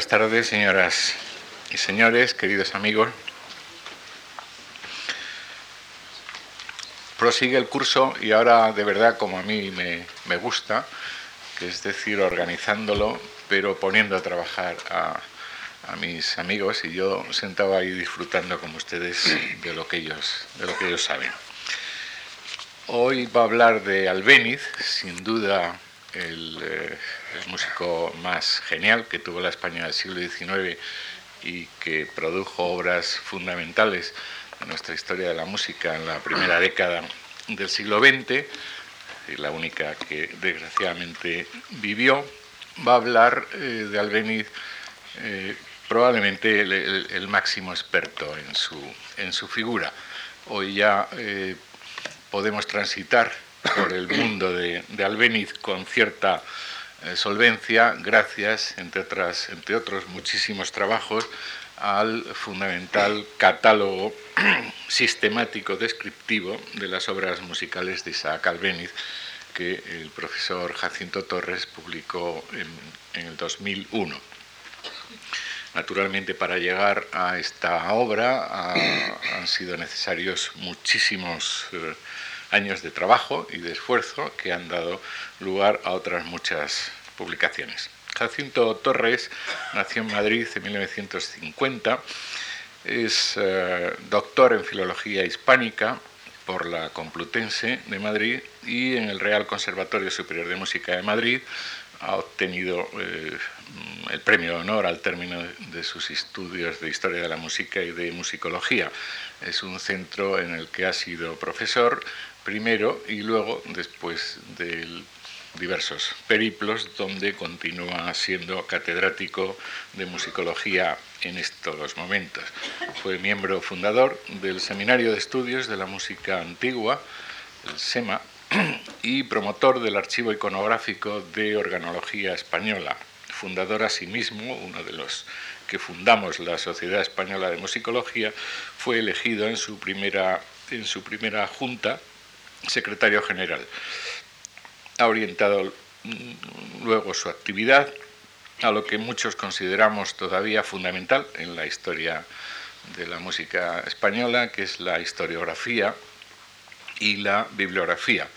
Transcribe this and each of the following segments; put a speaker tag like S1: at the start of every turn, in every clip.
S1: Buenas tardes, señoras y señores, queridos amigos. Prosigue el curso y ahora de verdad como a mí me, gusta, que es decir, organizándolo, pero poniendo a trabajar a, mis amigos y yo sentado ahí disfrutando como ustedes de lo que ellos, de lo que ellos saben. Hoy va a hablar de Albéniz, sin duda el, eh, el, músico más genial que tuvo la España del siglo XIX y que produjo obras fundamentales en nuestra historia de la música en la primera década del siglo XX, y la única que desgraciadamente vivió, va a hablar eh, de Albéniz eh, probablemente el, máximo experto en su, en su figura. Hoy ya podemos transitar por el mundo de, de Albéniz con cierta eh, solvencia, gracias, entre, otras, entre otros muchísimos trabajos, al fundamental catálogo sistemático descriptivo de las obras musicales de Isaac Albéniz, que el profesor Jacinto Torres publicó en, el 2001. Naturalmente, para llegar a esta obra han sido necesarios muchísimos eh, años de trabajo y de esfuerzo que han dado lugar a otras muchas publicaciones. Jacinto Torres nació en Madrid en 1950, es eh, doctor en Filología Hispánica por la Complutense de Madrid y en el Real Conservatorio Superior de Música de Madrid ha obtenido eh, el premio de honor al término de sus estudios de historia de la música y de musicología. Es un centro en el que ha sido profesor primero y luego después de diversos periplos donde continúa siendo catedrático de musicología en estos momentos. Fue miembro fundador del Seminario de Estudios de la Música Antigua, el SEMA, y promotor del Archivo Iconográfico de Organología Española, fundador asimismo, uno de los que fundamos la Sociedad Española de Musicología, fue elegido en su primera, en su primera junta secretario general. Ha orientado luego su actividad a lo que muchos consideramos todavía fundamental en la historia de la música española, que es la historiografía y la bibliografía.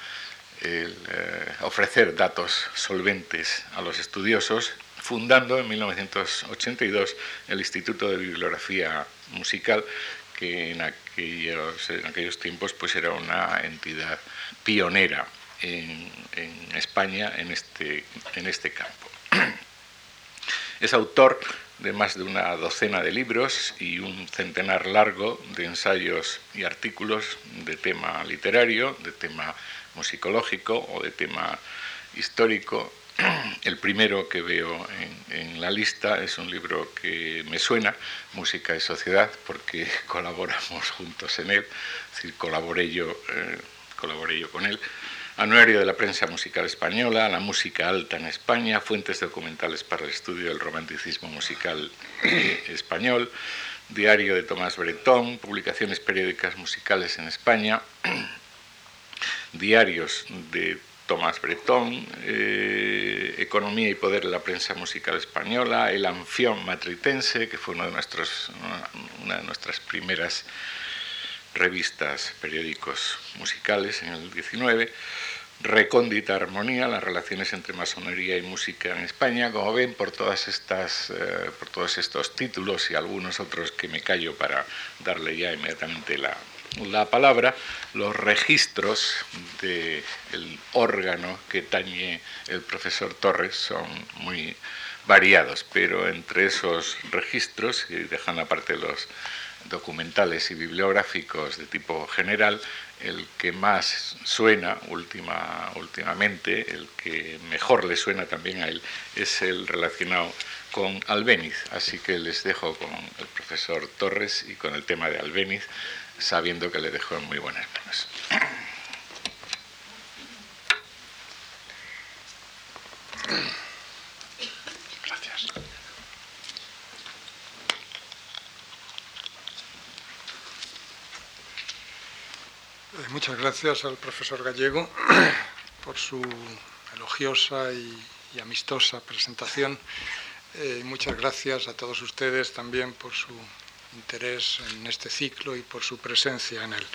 S1: El, eh, ofrecer datos solventes a los estudiosos, fundando en 1982 el Instituto de Bibliografía Musical, que en aquellos, en aquellos tiempos pues era una entidad pionera en, España en este, en este campo. Es autor de más de una docena de libros y un centenar largo de ensayos y artículos de tema literario, de tema musicológico o de tema histórico El primero que veo en, la lista es un libro que me suena, Música y Sociedad, porque colaboramos juntos en él, es decir, colaboré yo, eh, colaboré yo con él. Anuario de la prensa musical española, La música alta en España, fuentes documentales para el estudio del romanticismo musical eh, español, Diario de Tomás Bretón, publicaciones periódicas musicales en España, diarios de Tomás Bretón, eh, Economía y Poder de la Prensa Musical Española, El Anfión Matritense, que fue uno de nuestros, una de nuestras primeras revistas, periódicos musicales en el 19, Recóndita Armonía, las relaciones entre masonería y música en España. Como ven, por, todas estas, eh, por todos estos títulos y algunos otros que me callo para darle ya inmediatamente la, la palabra, los registros del órgano que tañe el profesor Torres son muy variados, pero entre esos registros, y dejando aparte los documentales y bibliográficos de tipo general, el que más suena última, últimamente, el que mejor le suena también a él, es el relacionado con Albéniz. Así que les dejo con el profesor Torres y con el tema de Albéniz sabiendo que le dejó en muy buenas manos.
S2: Eh, muchas gracias al profesor Gallego por su elogiosa y, amistosa presentación eh, muchas gracias a todos ustedes también por su interés en este ciclo y por su presencia en él.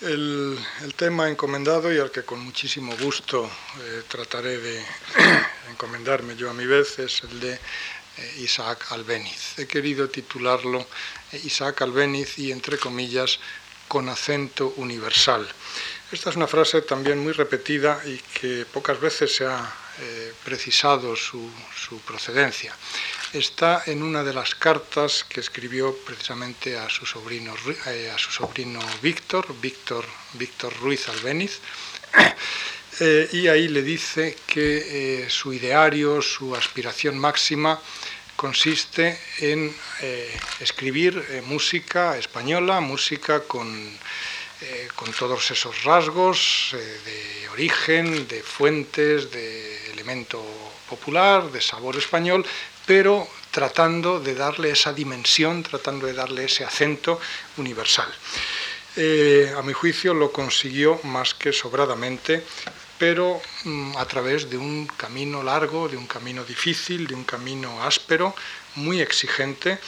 S2: El, tema encomendado y al que con muchísimo gusto eh, trataré de encomendarme yo a mi vez es el de eh, Isaac Albéniz. He querido titularlo Isaac Albéniz y entre comillas con acento universal. Esta es una frase también muy repetida y que pocas veces se ha eh, precisado su, procedencia. Está en una de las cartas que escribió precisamente a su sobrino, eh, a su sobrino Víctor, Víctor, Víctor Ruiz Albéniz, eh, y ahí le dice que su ideario, su aspiración máxima, consiste en escribir música española, música con eh, con todos esos rasgos eh, de origen, de fuentes, de elemento popular, de sabor español, pero tratando de darle esa dimensión, tratando de darle ese acento universal. Eh, a mi juicio lo consiguió más que sobradamente, pero mm, a través de un camino largo, de un camino difícil, de un camino áspero, muy exigente,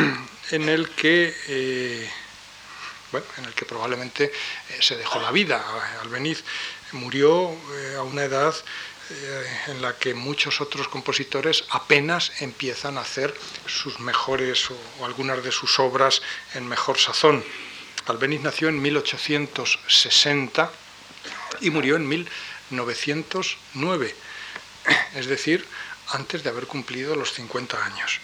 S2: en el que bueno, en el que probablemente eh, se dejó la vida. Albeniz murió eh, a una edad eh, en la que muchos otros compositores apenas empiezan a hacer sus mejores o, algunas de sus obras en mejor sazón. Albeniz nació en 1860 y murió en 1909, es decir, antes de haber cumplido los 50 años.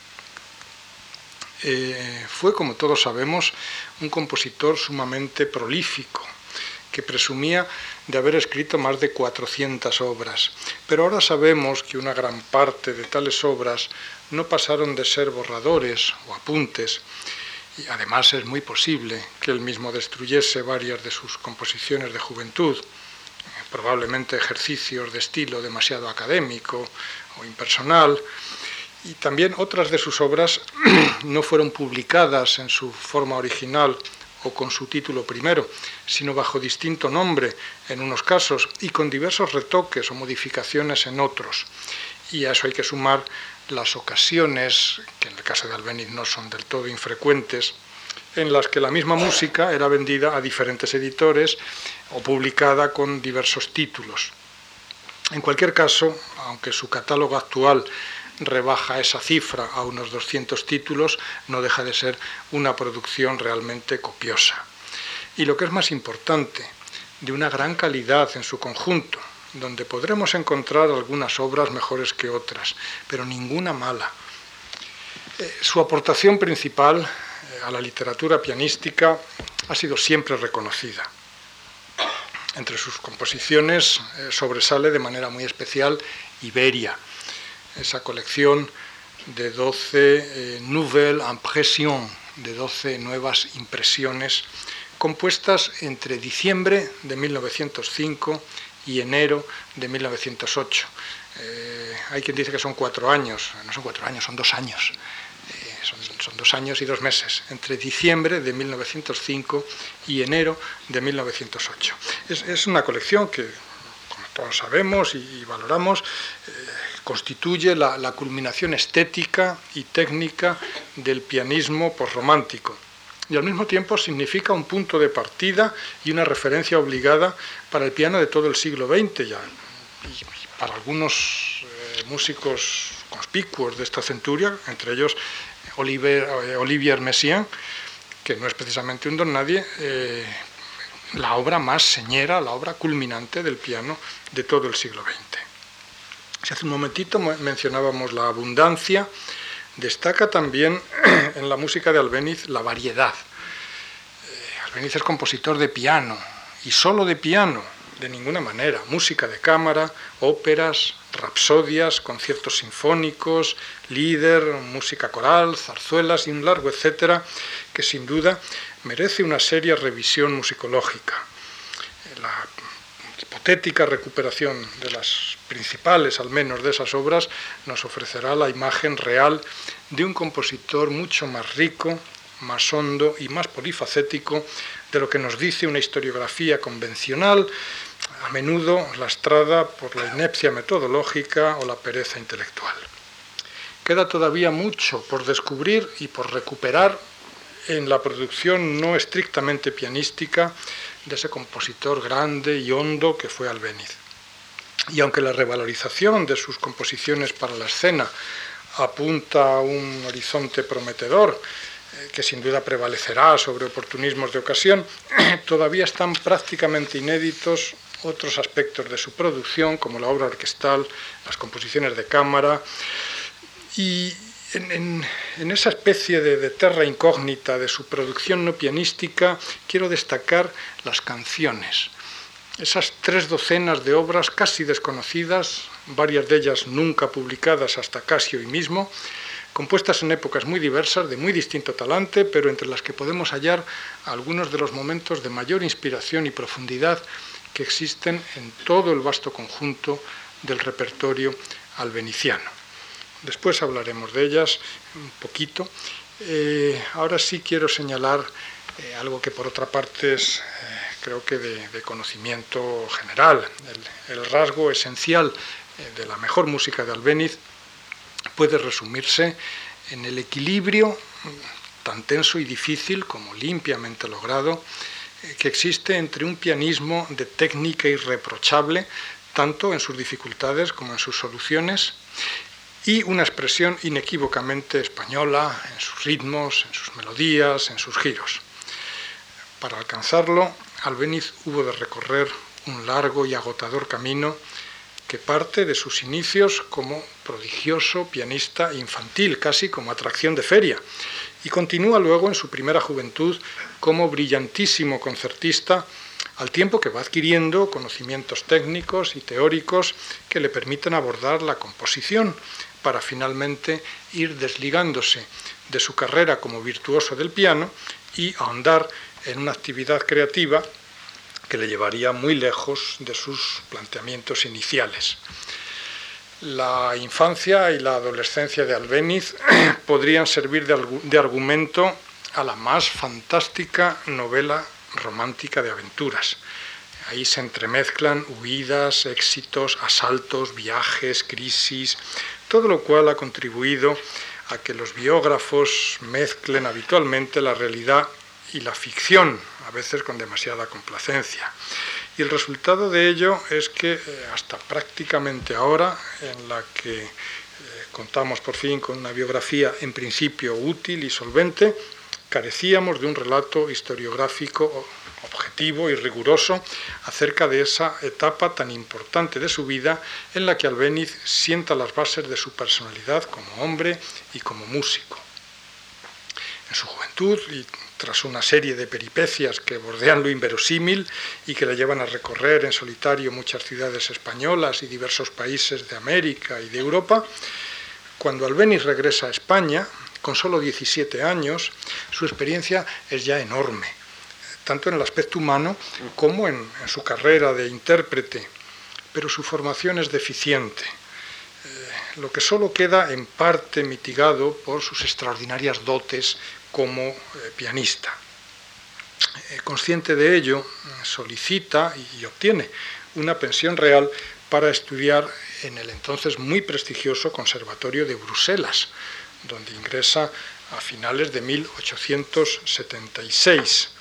S2: Eh, fue, como todos sabemos, un compositor sumamente prolífico, que presumía de haber escrito más de 400 obras. Pero ahora sabemos que una gran parte de tales obras no pasaron de ser borradores o apuntes, y además es muy posible que él mismo destruyese varias de sus composiciones de juventud, probablemente ejercicios de estilo demasiado académico o impersonal, y también otras de sus obras no fueron publicadas en su forma original o con su título primero, sino bajo distinto nombre en unos casos y con diversos retoques o modificaciones en otros. Y a eso hay que sumar las ocasiones, que en el caso de Albeniz no son del todo infrecuentes, en las que la misma música era vendida a diferentes editores o publicada con diversos títulos. En cualquier caso, aunque su catálogo actual rebaja esa cifra a unos 200 títulos, no deja de ser una producción realmente copiosa. Y lo que es más importante, de una gran calidad en su conjunto, donde podremos encontrar algunas obras mejores que otras, pero ninguna mala. Eh, su aportación principal eh, a la literatura pianística ha sido siempre reconocida. Entre sus composiciones eh, sobresale de manera muy especial Iberia, esa colección de 12 eh, Nouvelles Impressions, de 12 nuevas impresiones, compuestas entre diciembre de 1905 y enero de 1908. Eh, hay quien dice que son cuatro años, no son cuatro años, son dos años. Eh, son, dos años y dos meses, entre diciembre de 1905 y enero de 1908. Es, una colección que, como todos sabemos y, valoramos, constituye la, culminación estética y técnica del pianismo posromántico y al mismo tiempo significa un punto de partida y una referencia obligada para el piano de todo el siglo XX ya, y para algunos eh, músicos conspicuos de esta centuria, entre ellos Olivier, eh, Olivier Messiaen, que no es precisamente un don nadie, eh, la obra más señera, la obra culminante del piano de todo el siglo XX. Hace un momentito mencionábamos la abundancia, destaca también en la música de Albeniz la variedad. Eh, Albeniz es compositor de piano, y solo de piano, de ninguna manera. Música de cámara, óperas, rapsodias, conciertos sinfónicos, líder, música coral, zarzuelas y un largo etcétera, que sin duda merece una seria revisión musicológica. La hipotética recuperación de las principales, al menos, de esas obras, nos ofrecerá la imagen real de un compositor mucho más rico, más hondo y más polifacético de lo que nos dice una historiografía convencional a menudo lastrada por la inepcia metodológica o la pereza intelectual. Queda todavía mucho por descubrir y por recuperar en la producción no estrictamente pianística de ese compositor grande y hondo que fue Albéniz. Y aunque la revalorización de sus composiciones para la escena apunta a un horizonte prometedor, eh, que sin duda prevalecerá sobre oportunismos de ocasión, todavía están prácticamente inéditos otros aspectos de su producción, como la obra orquestal, las composiciones de cámara, y en, esa especie de, terra incógnita de su producción no pianística quiero destacar las canciones. Esas tres docenas de obras casi desconocidas, varias de ellas nunca publicadas hasta casi hoy mismo, compuestas en épocas muy diversas, de muy distinto talante, pero entre las que podemos hallar algunos de los momentos de mayor inspiración y profundidad que existen en todo el vasto conjunto del repertorio albeniciano. Después hablaremos de ellas un poquito. Eh, ahora sí quiero señalar eh, algo que por otra parte es, eh, creo que de, conocimiento general. El, rasgo esencial de la mejor música de Albéniz puede resumirse en el equilibrio tan tenso y difícil como limpiamente logrado que existe entre un pianismo de técnica irreprochable, tanto en sus dificultades como en sus soluciones, y una expresión inequívocamente española en sus ritmos, en sus melodías, en sus giros. Para alcanzarlo, Albéniz hubo de recorrer un largo y agotador camino que parte de sus inicios como prodigioso pianista infantil, casi como atracción de feria, y continúa luego en su primera juventud como brillantísimo concertista, al tiempo que va adquiriendo conocimientos técnicos y teóricos que le permiten abordar la composición, para finalmente ir desligándose de su carrera como virtuoso del piano y ahondar en una actividad creativa que le llevaría muy lejos de sus planteamientos iniciales. La infancia y la adolescencia de Albéniz podrían servir de, argumento a la más fantástica novela romántica de aventuras. Ahí se entremezclan huidas, éxitos, asaltos, viajes, crisis, todo lo cual ha contribuido a que los biógrafos mezclen habitualmente la realidad y la ficción, a veces con demasiada complacencia. Y el resultado de ello es que eh, hasta prácticamente ahora, en la que eh, contamos por fin con una biografía en principio útil y solvente, carecíamos de un relato historiográfico objetivo y riguroso acerca de esa etapa tan importante de su vida en la que Albéniz sienta las bases de su personalidad como hombre y como músico. En su juventud y tras una serie de peripecias que bordean lo inverosímil y que le llevan a recorrer en solitario muchas ciudades españolas y diversos países de América y de Europa, cuando Albéniz regresa a España, con solo 17 años, su experiencia es ya enorme tanto en el aspecto humano como en, su carrera de intérprete, pero su formación es deficiente, eh, lo que solo queda en parte mitigado por sus extraordinarias dotes como eh, pianista. Eh, consciente de ello, solicita y obtiene una pensión real para estudiar en el entonces muy prestigioso Conservatorio de Bruselas, donde ingresa a finales de 1876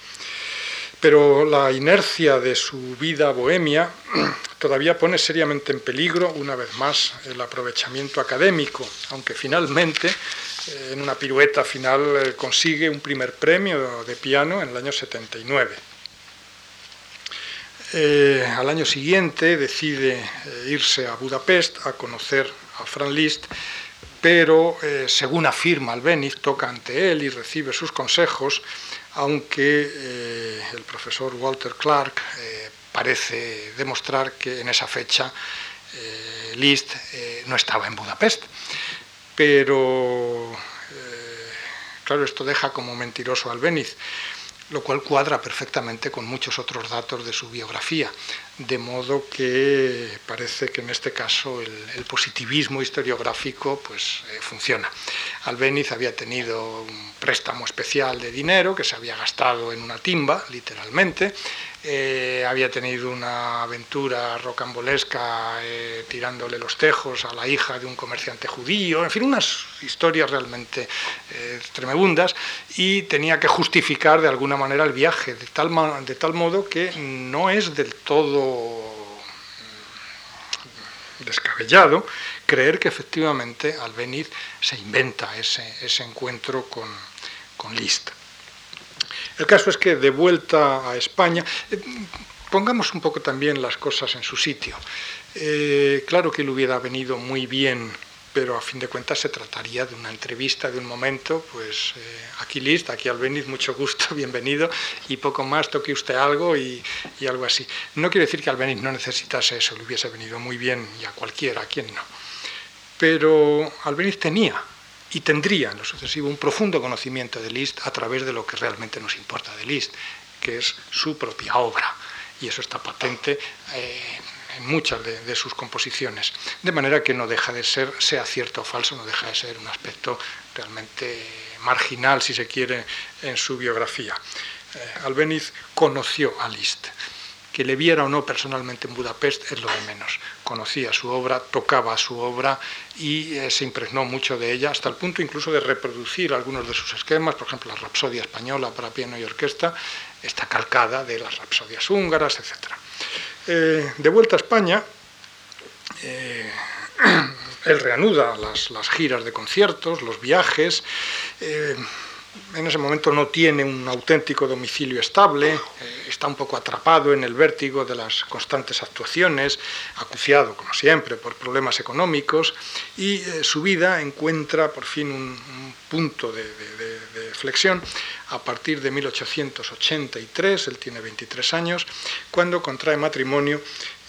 S2: pero la inercia de su vida bohemia todavía pone seriamente en peligro, una vez más, el aprovechamiento académico, aunque finalmente, eh, en una pirueta final, eh, consigue un primer premio de piano en el año 79. Eh, al año siguiente decide irse a Budapest a conocer a Franz Liszt, pero según afirma Albéniz, toca ante él y recibe sus consejos aunque eh, el profesor Walter Clark eh, parece demostrar que en esa fecha eh, Liszt no estaba en Budapest. Pero, claro, esto deja como mentiroso al Albéniz lo cual cuadra perfectamente con muchos otros datos de su biografía, de modo que parece que en este caso el, positivismo historiográfico pues, eh, funciona. Albéniz había tenido un préstamo especial de dinero que se había gastado en una timba, literalmente, eh, había tenido una aventura rocambolesca eh, tirándole los tejos a la hija de un comerciante judío, en fin, unas historias realmente eh, tremebundas, y tenía que justificar de alguna manera el viaje, de tal, de tal modo que no es del todo descabellado creer que efectivamente Albeniz se inventa ese, ese encuentro con, con Liszt. El caso es que de vuelta a España, eh, pongamos un poco también las cosas en su sitio. Eh, claro que le hubiera venido muy bien, pero a fin de cuentas se trataría de una entrevista, de un momento, pues eh, aquí Liszt, aquí Albeniz, mucho gusto, bienvenido, y poco más, toque usted algo y, algo así. No quiere decir que Albeniz no necesitase eso, le hubiese venido muy bien y a cualquiera, a quien no. Pero Albeniz tenía y tendría en lo sucesivo un profundo conocimiento de Liszt a través de lo que realmente nos importa de Liszt, que es su propia obra. Y eso está patente eh, en muchas de, sus composiciones. De manera que no deja de ser, sea cierto o falso, no deja de ser un aspecto realmente marginal, si se quiere, en su biografía. Eh, Albeniz conoció a Liszt. Que le viera o no personalmente en Budapest es lo de menos. Conocía su obra, tocaba su obra y eh, se impregnó mucho de ella, hasta el punto incluso de reproducir algunos de sus esquemas, por ejemplo, la Rapsodia española para piano y orquesta, está calcada de las Rapsodias húngaras, etc. Eh, de vuelta a España, eh, él reanuda las, las, giras de conciertos, los viajes en ese momento no tiene un auténtico domicilio estable, eh, está un poco atrapado en el vértigo de las constantes actuaciones, acuciado, como siempre, por problemas económicos, y eh, su vida encuentra por fin un, punto de, flexión a partir de 1883, él tiene 23 años, cuando contrae matrimonio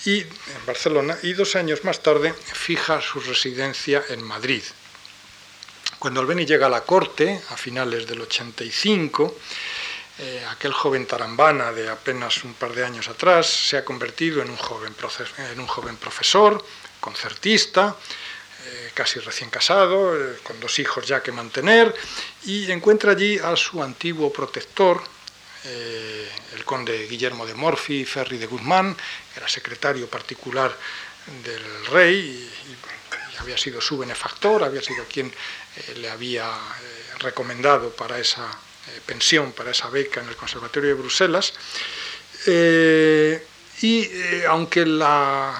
S2: y, en Barcelona y dos años más tarde fija su residencia en Madrid, cuando Albeni llega a la corte, a finales del 85, eh, aquel joven tarambana de apenas un par de años atrás se ha convertido en un joven, profesor, concertista, eh, casi recién casado, eh, con dos hijos ya que mantener, y encuentra allí a su antiguo protector, el conde Guillermo de Morfi y Ferri de Guzmán, que era secretario particular del rey y había sido su benefactor, había sido quien eh, le había eh, recomendado para esa eh, pensión, para esa beca en el Conservatorio de Bruselas. y aunque la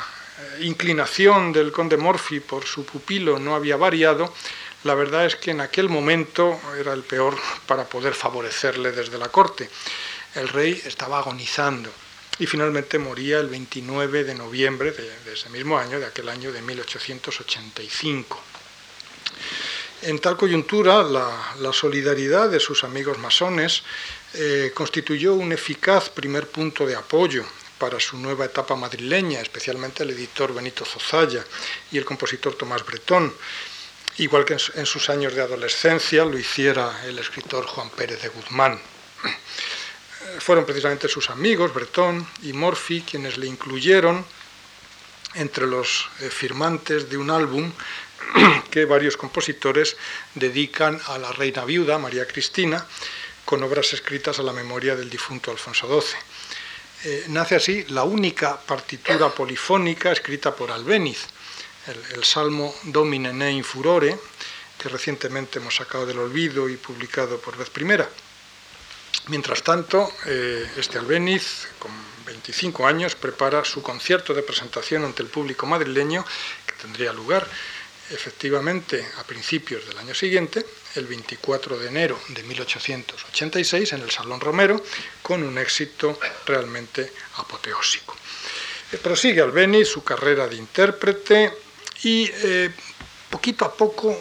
S2: inclinación del conde Morphy por su pupilo no había variado, la verdad es que en aquel momento era el peor para poder favorecerle desde la corte. El rey estaba agonizando y finalmente moría el 29 de noviembre de, ese mismo año, de aquel año de 1885. En tal coyuntura, la, solidaridad de sus amigos masones eh, constituyó un eficaz primer punto de apoyo para su nueva etapa madrileña, especialmente el editor Benito Zozaya y el compositor Tomás Bretón, igual que en sus años de adolescencia lo hiciera el escritor Juan Pérez de Guzmán fueron precisamente sus amigos, Bretón y Morphy, quienes le incluyeron entre los eh, firmantes de un álbum que varios compositores dedican a la reina viuda, María Cristina, con obras escritas a la memoria del difunto Alfonso XII. Eh, nace así la única partitura polifónica escrita por Albéniz, el, el Salmo Domine ne in furore, que recientemente hemos sacado del olvido y publicado por vez primera. Mientras tanto, eh, este Albéniz, con 25 años, prepara su concierto de presentación ante el público madrileño, que tendría lugar efectivamente a principios del año siguiente, el 24 de enero de 1886, en el Salón Romero, con un éxito realmente apoteósico. Eh, prosigue Albéniz su carrera de intérprete y eh, poquito a poco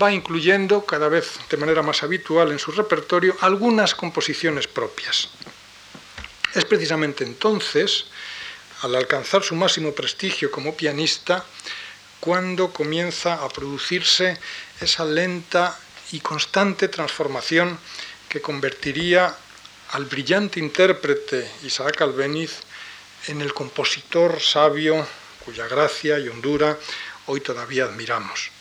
S2: va incluyendo cada vez de manera más habitual en su repertorio algunas composiciones propias. Es precisamente entonces, al alcanzar su máximo prestigio como pianista, cuando comienza a producirse esa lenta y constante transformación que convertiría al brillante intérprete Isaac Albéniz en el compositor sabio cuya gracia y hondura hoy todavía admiramos.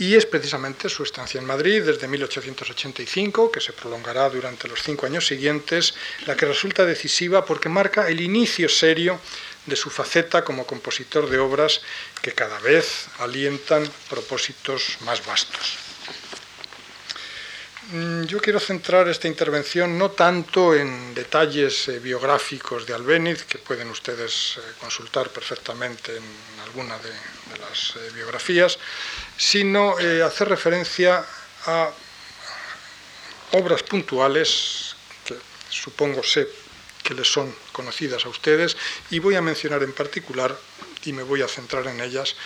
S2: Y es precisamente su estancia en Madrid desde 1885, que se prolongará durante los cinco años siguientes, la que resulta decisiva porque marca el inicio serio de su faceta como compositor de obras que cada vez alientan propósitos más vastos. Mm, yo quiero centrar esta intervención no tanto en detalles eh, biográficos de Albéniz, que pueden ustedes eh, consultar perfectamente en alguna de, las eh, biografías, sino hacer referencia a obras puntuales que supongo sé que les son conocidas a ustedes y voy a mencionar en particular, y me voy a centrar en ellas,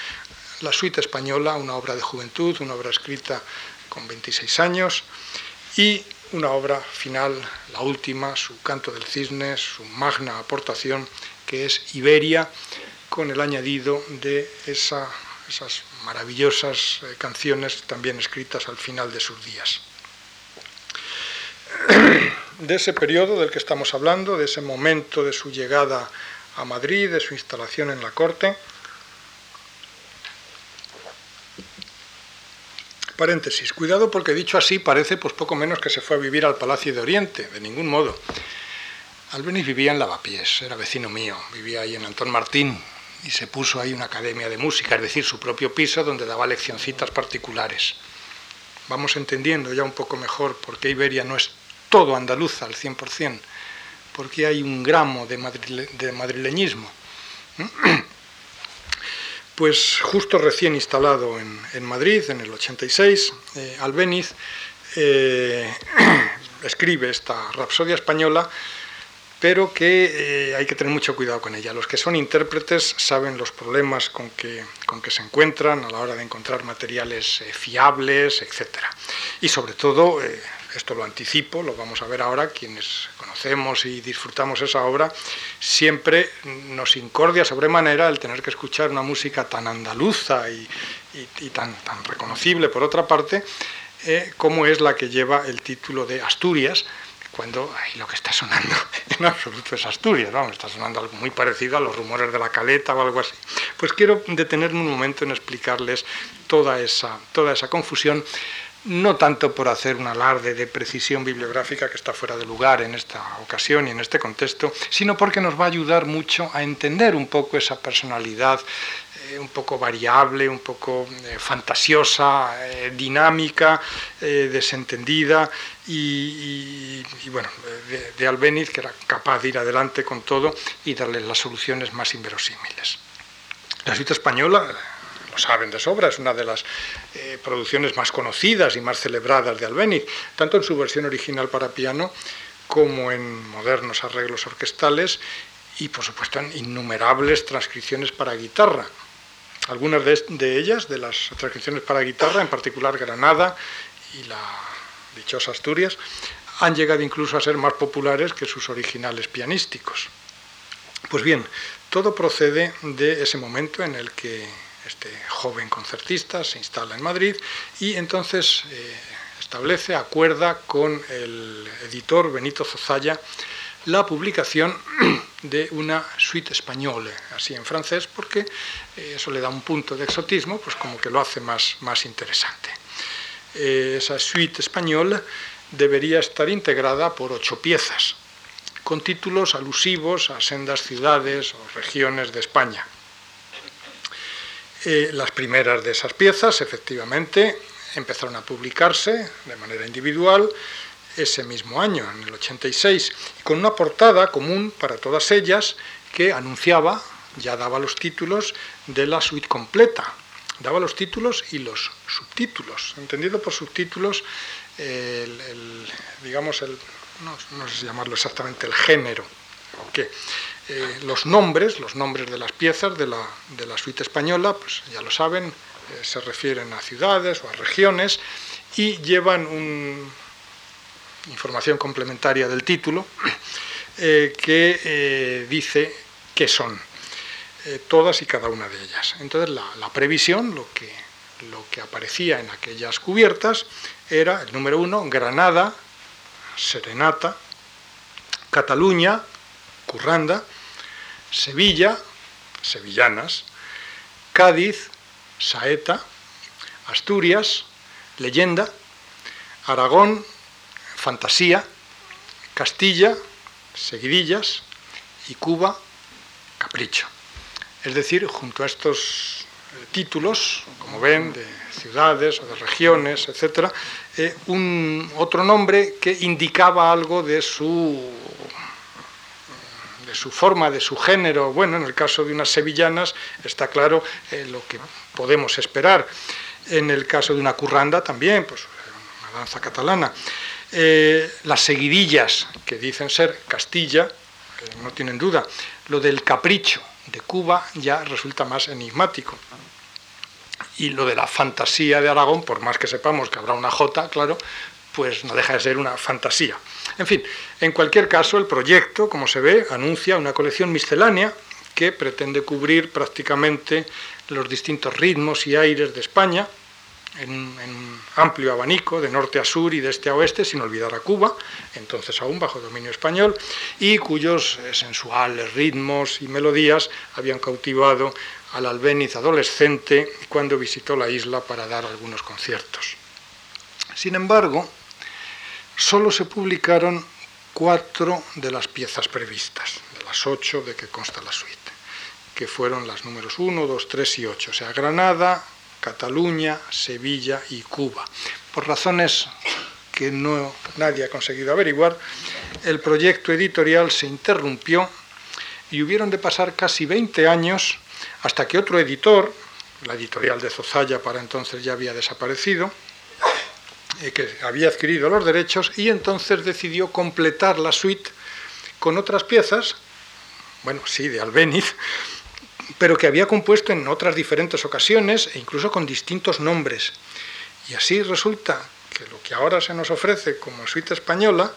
S2: la suite española, una obra de juventud, una obra escrita con 26 años, y una obra final, la última, su Canto del Cisne, su magna aportación, que es Iberia, con el añadido de esas maravillosas eh, canciones también escritas al final de sus días. De ese periodo del que estamos hablando, de ese momento de su llegada a Madrid, de su instalación en la corte, Paréntesis, cuidado porque dicho así parece pues poco menos que se fue a vivir al Palacio de Oriente, de ningún modo. Albeniz vivía en Lavapiés, era vecino mío, vivía ahí en Antón Martín y se puso ahí una academia de música, es decir, su propio piso donde daba leccioncitas particulares. Vamos entendiendo ya un poco mejor por qué Iberia no es todo andaluza al 100%, porque hay un gramo de, de madrileñismo. Pues justo recién instalado en, Madrid, en el 86, eh, Albéniz eh, escribe esta Rapsodia española, pero que eh, hay que tener mucho cuidado con ella. Los que son intérpretes saben los problemas con que, con que se encuentran a la hora de encontrar materiales fiables, etc. Y sobre todo esto lo anticipo, lo vamos a ver ahora, quienes conocemos y disfrutamos esa obra, siempre nos incordia sobremanera el tener que escuchar una música tan andaluza y, tan, tan, reconocible, por otra parte, eh, como es la que lleva el título de Asturias, cuando ahí lo que está sonando en absoluto es Asturias, vamos, está sonando algo muy parecido a los rumores de la caleta o algo así. Pues quiero detenerme un momento en explicarles toda esa, toda esa confusión no tanto por hacer un alarde de precisión bibliográfica que está fuera de lugar en esta ocasión y en este contexto, sino porque nos va a ayudar mucho a entender un poco esa personalidad eh, un poco variable, un poco eh, fantasiosa, eh, dinámica, desentendida y, bueno, de, de Albéniz que era capaz de ir adelante con todo y darle las soluciones más inverosímiles. La suite española, saben de sobra, es una de las producciones más conocidas y más celebradas de Albéniz, tanto en su versión original para piano como en modernos arreglos orquestales y por supuesto en innumerables transcripciones para guitarra. Algunas de, ellas, de las transcripciones para guitarra, en particular Granada y la dichosa Asturias, han llegado incluso a ser más populares que sus originales pianísticos. Pues bien, todo procede de ese momento en el que este joven concertista se instala en Madrid y entonces eh, establece, acuerda con el editor Benito Zozaya la publicación de una suite española, así en francés, porque eh, eso le da un punto de exotismo, pues como que lo hace más, más interesante. Eh, esa suite española debería estar integrada por ocho piezas, con títulos alusivos a sendas ciudades o regiones de España. Eh, las primeras de esas piezas, efectivamente, empezaron a publicarse de manera individual ese mismo año, en el 86, con una portada común para todas ellas que anunciaba, ya daba los títulos de la suite completa, daba los títulos y los subtítulos, entendido por subtítulos, el, digamos, el, no, sé llamarlo exactamente, el género, ¿o qué? Eh, los nombres, los nombres de las piezas de la, de la suite española, pues ya lo saben, eh, se refieren a ciudades o a regiones y llevan una información complementaria del título eh, que dice qué son todas y cada una de ellas. Entonces la, la, previsión, lo que, lo que aparecía en aquellas cubiertas, era el número uno, Granada, Serenata, Cataluña, Curranda, Sevilla, sevillanas, Cádiz, Saeta, Asturias, leyenda, Aragón, fantasía, Castilla, seguidillas y Cuba, capricho. Es decir, junto a estos eh, títulos, como ven, de ciudades o de regiones, etc., eh, un otro nombre que indicaba algo de su, su forma, de su género. Bueno, en el caso de unas sevillanas está claro eh, lo que podemos esperar. En el caso de una curranda también, pues una danza catalana. Las seguidillas, que dicen ser Castilla, no tienen duda. Lo del capricho de Cuba ya resulta más enigmático. Y lo de la fantasía de Aragón, por más que sepamos que habrá una J, claro, pues no deja de ser una fantasía. En fin, en cualquier caso, el proyecto, como se ve, anuncia una colección miscelánea que pretende cubrir prácticamente los distintos ritmos y aires de España, en, un amplio abanico de norte a sur y de este a oeste, sin olvidar a Cuba, entonces aún bajo dominio español, y cuyos sensuales ritmos y melodías habían cautivado al albéniz adolescente cuando visitó la isla para dar algunos conciertos. Sin embargo, solo se publicaron cuatro de las piezas previstas, de las ocho de que consta la suite, que fueron las números 1, 2, 3 y 8, o sea, Granada, Cataluña, Sevilla y Cuba. Por razones que no, nadie ha conseguido averiguar, el proyecto editorial se interrumpió y hubieron de pasar casi 20 años hasta que otro editor, la editorial de Zozaya para entonces ya había desaparecido, eh, que había adquirido los derechos y entonces decidió completar la suite con otras piezas, bueno, sí, de Albéniz, pero que había compuesto en otras diferentes ocasiones e incluso con distintos nombres. Y así resulta que lo que ahora se nos ofrece como suite española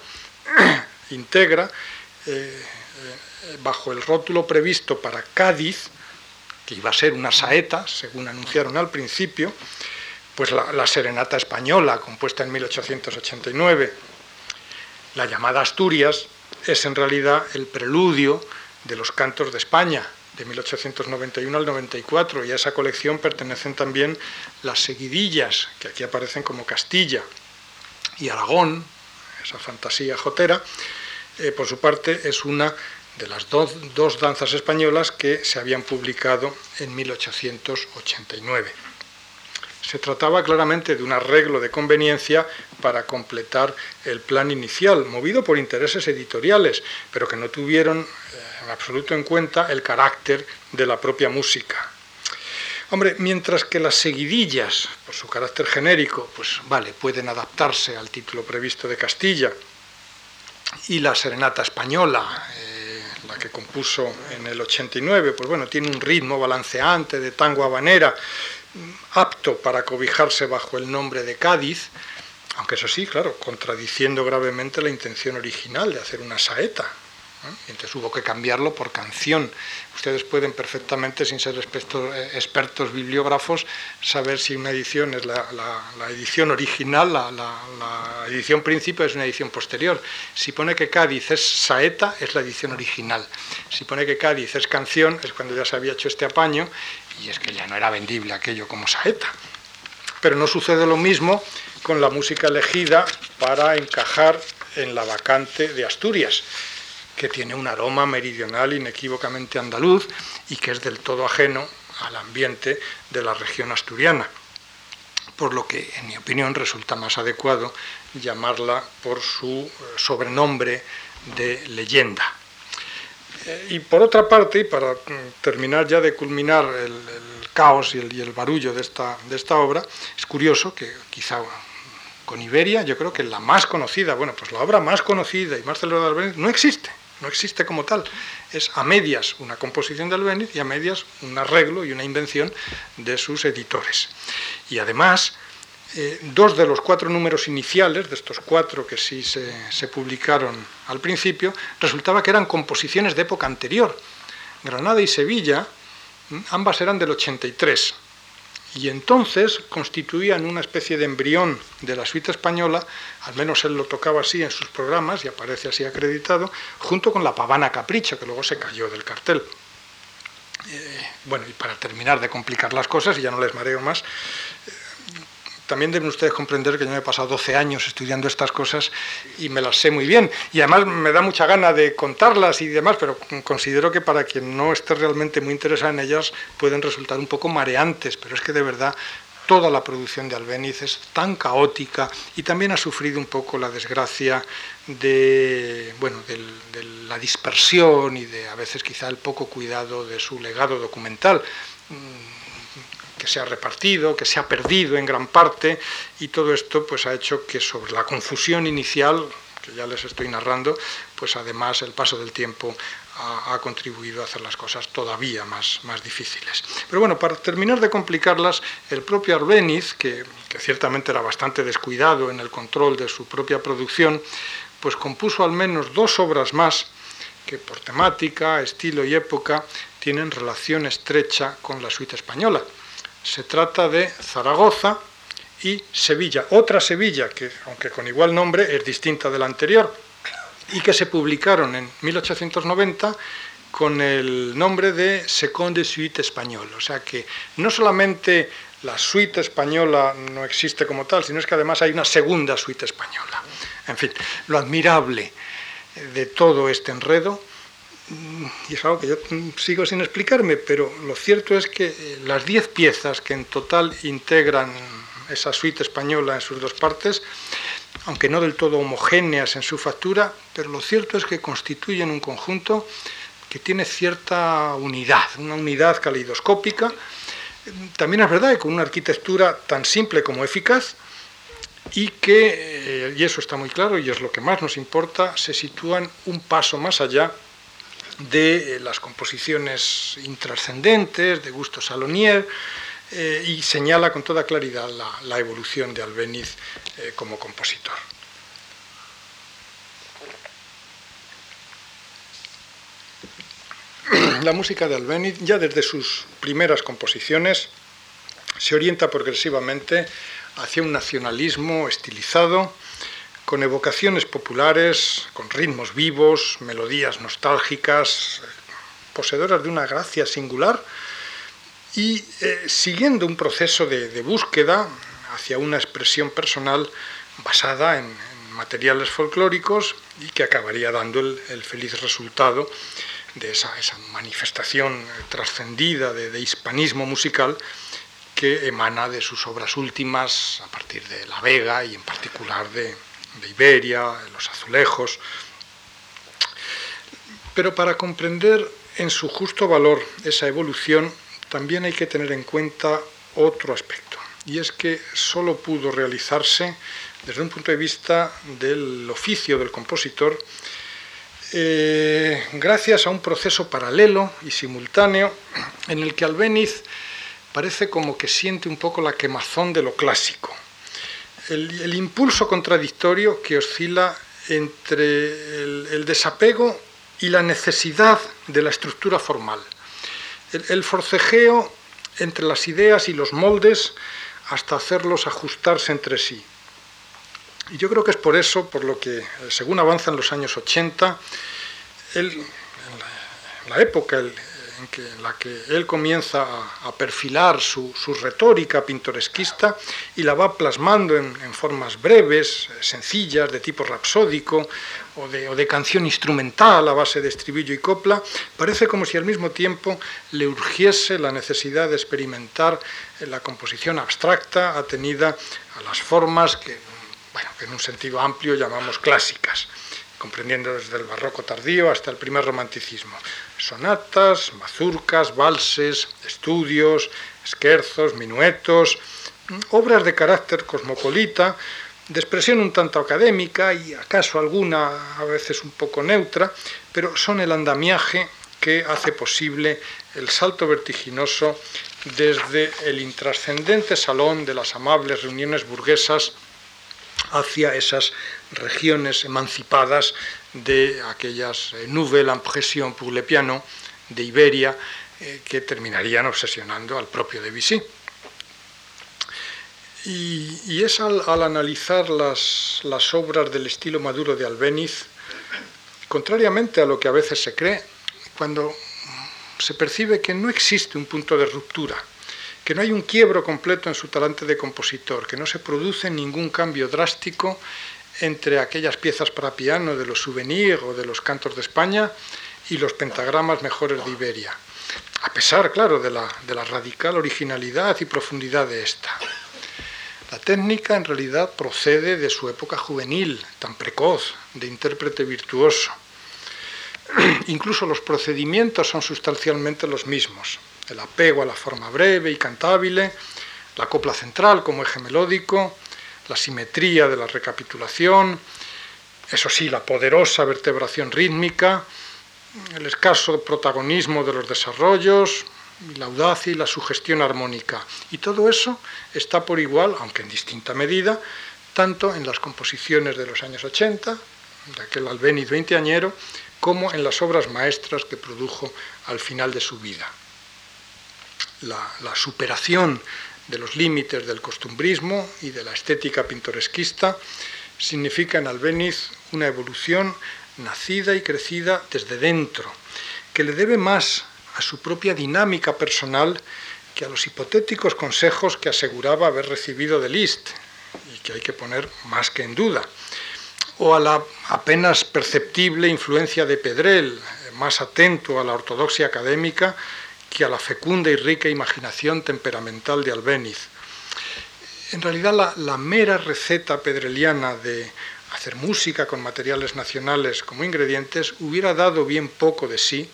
S2: integra, eh, eh, bajo el rótulo previsto para Cádiz, que iba a ser una saeta, según anunciaron al principio, pues la, la Serenata Española, compuesta en 1889. La llamada Asturias es en realidad el preludio de los cantos de España, de 1891 al 94, y a esa colección pertenecen también las seguidillas, que aquí aparecen como Castilla, y Aragón, esa fantasía jotera, eh, por su parte es una de las dos danzas españolas que se habían publicado en 1889. Se trataba claramente de un arreglo de conveniencia para completar el plan inicial, movido por intereses editoriales, pero que no tuvieron en absoluto en cuenta el carácter de la propia música. Hombre, mientras que las seguidillas, por su carácter genérico, pues vale, pueden adaptarse al título previsto de Castilla, y la serenata española, eh, la que compuso en el 89, pues bueno, tiene un ritmo balanceante de tango habanera, apto para cobijarse bajo el nombre de Cádiz, aunque eso sí, claro, contradiciendo gravemente la intención original de hacer una saeta, entonces hubo que cambiarlo por canción. Ustedes pueden perfectamente, sin ser eh, expertos, bibliógrafos, saber si una edición es la, edición original, la, edición principio es una edición posterior. Si pone que Cádiz es saeta, es la edición original. Si pone que Cádiz es canción, es cuando ya se había hecho este apaño y es que ya no era vendible aquello como saeta. Pero no sucede lo mismo con la música elegida para encajar en la vacante de Asturias que tiene un aroma meridional inequívocamente andaluz y que es del todo ajeno al ambiente de la región asturiana, por lo que, en mi opinión, resulta más adecuado llamarla por su eh, sobrenombre de leyenda. Eh, y por otra parte, y para mm, terminar ya de culminar el, caos y el, barullo de esta, obra, es curioso que quizá con Iberia, yo creo que la más conocida, bueno, pues la obra más conocida y más celebrada no existe no existe como tal. Es a medias una composición de Albéniz y a medias un arreglo y una invención de sus editores. Y además, eh, dos de los cuatro números iniciales, de estos cuatro que sí se, se publicaron al principio, resultaba que eran composiciones de época anterior. Granada y Sevilla, ambas eran del 83 y entonces constituían una especie de embrión de la suite española, al menos él lo tocaba así en sus programas y aparece así acreditado, junto con la pavana capricho, que luego se cayó del cartel. Eh, bueno, y para terminar de complicar las cosas, y ya no les mareo más, también deben ustedes comprender que yo me he pasado 12 años estudiando estas cosas y me las sé muy bien. Y además me da mucha gana de contarlas y demás, pero considero que para quien no esté realmente muy interesado en ellas pueden resultar un poco mareantes, pero es que de verdad toda la producción de Albéniz es tan caótica y también ha sufrido un poco la desgracia de, bueno, de la dispersión y de a veces quizá el poco cuidado de su legado documental que se ha repartido, que se ha perdido en gran parte, y todo esto pues, ha hecho que sobre la confusión inicial, que ya les estoy narrando, pues además el paso del tiempo ha, contribuido a hacer las cosas todavía más, más difíciles. Pero bueno, para terminar de complicarlas, el propio Arbeniz, que, ciertamente era bastante descuidado en el control de su propia producción, pues compuso al menos dos obras más que por temática, estilo y época tienen relación estrecha con la suite española se trata de Zaragoza y Sevilla, otra Sevilla que, aunque con igual nombre, es distinta de la anterior, y que se publicaron en 1890 con el nombre de Seconde Suite Español. O sea que no solamente la suite española no existe como tal, sino es que además hay una segunda suite española. En fin, lo admirable de todo este enredo y es algo que yo sigo sin explicarme, pero lo cierto es que eh, las 10 piezas que en total integran esa suite española en sus dos partes, aunque no del todo homogéneas en su factura, pero lo cierto es que constituyen un conjunto que tiene cierta unidad, una unidad caleidoscópica. También es verdad que con una arquitectura tan simple como eficaz, y que, eh, y eso está muy claro y es lo que más nos importa, se sitúan un paso más allá de eh, las composiciones intrascendentes, de Gusto Salonier, eh, y señala con toda claridad la, evolución de Albéniz eh, como compositor. La música de Albéniz, ya desde sus primeras composiciones, se orienta progresivamente hacia un nacionalismo estilizado, con evocaciones populares, con ritmos vivos, melodías nostálgicas, poseedoras de una gracia singular. Y eh, siguiendo un proceso de, búsqueda hacia una expresión personal basada en, materiales folclóricos y que acabaría dando el, feliz resultado de esa, manifestación trascendida de hispanismo musical que emana de sus obras últimas a partir de La Vega y en particular de, de Iberia, los azulejos. Pero para comprender en su justo valor esa evolución, también hay que tener en cuenta otro aspecto, y es que solo pudo realizarse desde un punto de vista del oficio del compositor, eh, gracias a un proceso paralelo y simultáneo en el que Albéniz parece como que siente un poco la quemazón de lo clásico, el, impulso contradictorio que oscila entre el, desapego y la necesidad de la estructura formal. El, forcejeo entre las ideas y los moldes hasta hacerlos ajustarse entre sí. Y yo creo que es por eso, por lo que, según avanzan los años 80, en la, época, en, la que él comienza a, perfilar su, retórica pintoresquista y la va plasmando en, formas breves, sencillas, de tipo rapsódico o de, o de, canción instrumental a base de estribillo y copla, parece como si al mismo tiempo le urgiese la necesidad de experimentar la composición abstracta atenida a las formas que, bueno, que en un sentido amplio llamamos clásicas comprendiendo desde el barroco tardío hasta el primer romanticismo. Sonatas, mazurcas, valses, estudios, esquerzos, minuetos, obras de carácter cosmopolita, de expresión un tanto académica y acaso alguna a veces un poco neutra, pero son el andamiaje que hace posible el salto vertiginoso desde el intrascendente salón de las amables reuniones burguesas hacia esas regiones emancipadas de aquellas eh, nouvelles impressions pour le piano de Iberia eh, que terminarían obsesionando al propio Debussy. Y, y es al, analizar las, las, obras del estilo maduro de Albéniz, contrariamente a lo que a veces se cree, cuando se percibe que no existe un punto de ruptura, que no hay un quiebro completo en su talante de compositor, que no se produce ningún cambio drástico entre aquellas piezas para piano de los souvenirs o de los cantos de España y los pentagramas mejores de Iberia, a pesar, claro, de la, de la radical originalidad y profundidad de esta. La técnica en realidad procede de su época juvenil, tan precoz, de intérprete virtuoso. Incluso los procedimientos son sustancialmente los mismos. El apego a la forma breve y cantable, la copla central como eje melódico, la simetría de la recapitulación, eso sí, la poderosa vertebración rítmica, el escaso protagonismo de los desarrollos, la audacia y la sugestión armónica. Y todo eso está por igual, aunque en distinta medida, tanto en las composiciones de los años 80, de aquel Albéniz veinteañero, como en las obras maestras que produjo al final de su vida. La, superación de los límites del costumbrismo y de la estética pintoresquista significa en Albéniz una evolución nacida y crecida desde dentro, que le debe más a su propia dinámica personal que a los hipotéticos consejos que aseguraba haber recibido de Liszt, y que hay que poner más que en duda, o a la apenas perceptible influencia de Pedrel, más atento a la ortodoxia académica que a la fecunda y rica imaginación temperamental de Albéniz. En realidad la, mera receta pedreliana de hacer música con materiales nacionales como ingredientes hubiera dado bien poco de sí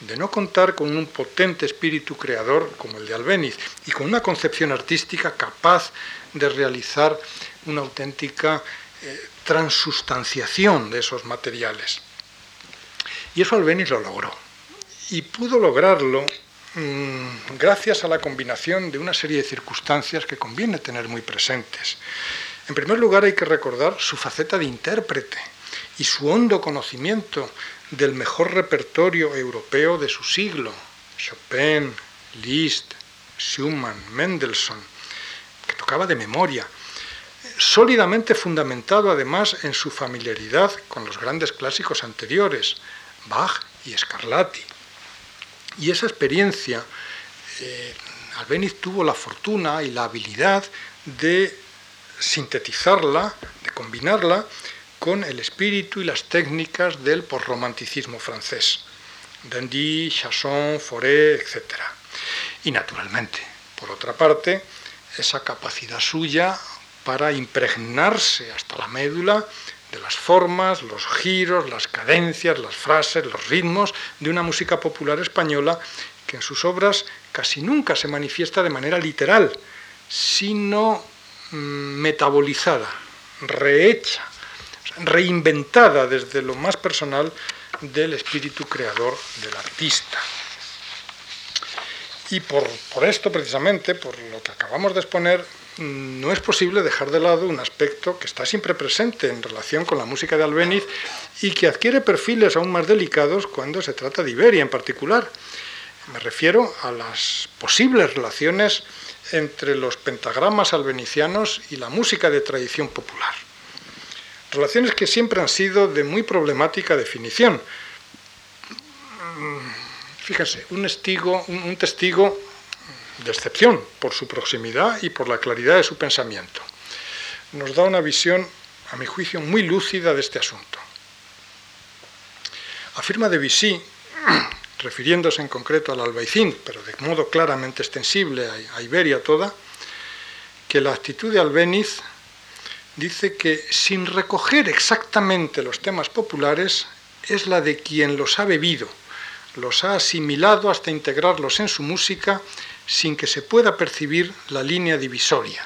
S2: de no contar con un potente espíritu creador como el de Albéniz y con una concepción artística capaz de realizar una auténtica eh, transustanciación de esos materiales. Y eso Albéniz lo logró. Y pudo lograrlo mmm, gracias a la combinación de una serie de circunstancias que conviene tener muy presentes. En primer lugar hay que recordar su faceta de intérprete y su hondo conocimiento del mejor repertorio europeo de su siglo, Chopin, Liszt, Schumann, Mendelssohn, que tocaba de memoria, sólidamente fundamentado además en su familiaridad con los grandes clásicos anteriores, Bach y Scarlatti. Y esa experiencia, eh, Albéniz tuvo la fortuna y la habilidad de sintetizarla, de combinarla con el espíritu y las técnicas del posromanticismo francés, Dandy, Chasson, Fauré, etc. Y naturalmente, por otra parte, esa capacidad suya para impregnarse hasta la médula de las formas, los giros, las cadencias, las frases, los ritmos de una música popular española que en sus obras casi nunca se manifiesta de manera literal, sino mm, metabolizada, rehecha, reinventada desde lo más personal del espíritu creador del artista. Y por, por, esto, precisamente, por lo que acabamos de exponer, no es posible dejar de lado un aspecto que está siempre presente en relación con la música de Albéniz y que adquiere perfiles aún más delicados cuando se trata de Iberia en particular. Me refiero a las posibles relaciones entre los pentagramas albenicianos y la música de tradición popular. Relaciones que siempre han sido de muy problemática definición. Fíjense, un, testigo, un testigo de excepción por su proximidad y por la claridad de su pensamiento. Nos da una visión, a mi juicio, muy lúcida de este asunto. Afirma de Vichy, refiriéndose en concreto al albaicín, pero de modo claramente extensible a Iberia toda, que la actitud de Albéniz dice que sin recoger exactamente los temas populares es la de quien los ha bebido, los ha asimilado hasta integrarlos en su música sin que se pueda percibir la línea divisoria.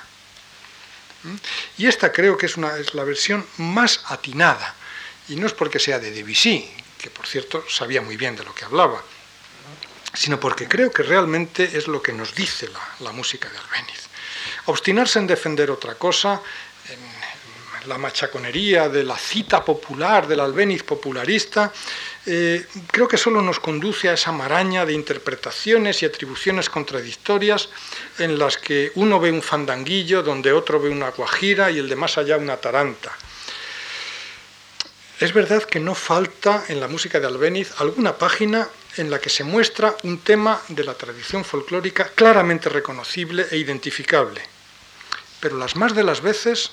S2: ¿Mm? Y esta creo que es, una, es la versión más atinada, y no es porque sea de Debussy, que por cierto sabía muy bien de lo que hablaba, sino porque creo que realmente es lo que nos dice la, la música de Albéniz. Obstinarse en defender otra cosa, la machaconería de la cita popular, del Albéniz popularista, eh, creo que solo nos conduce a esa maraña de interpretaciones y atribuciones contradictorias en las que uno ve un fandanguillo, donde otro ve una guajira y el de más allá una taranta. Es verdad que no falta en la música de Albéniz alguna página en la que se muestra un tema de la tradición folclórica claramente reconocible e identificable. Pero las más de las veces,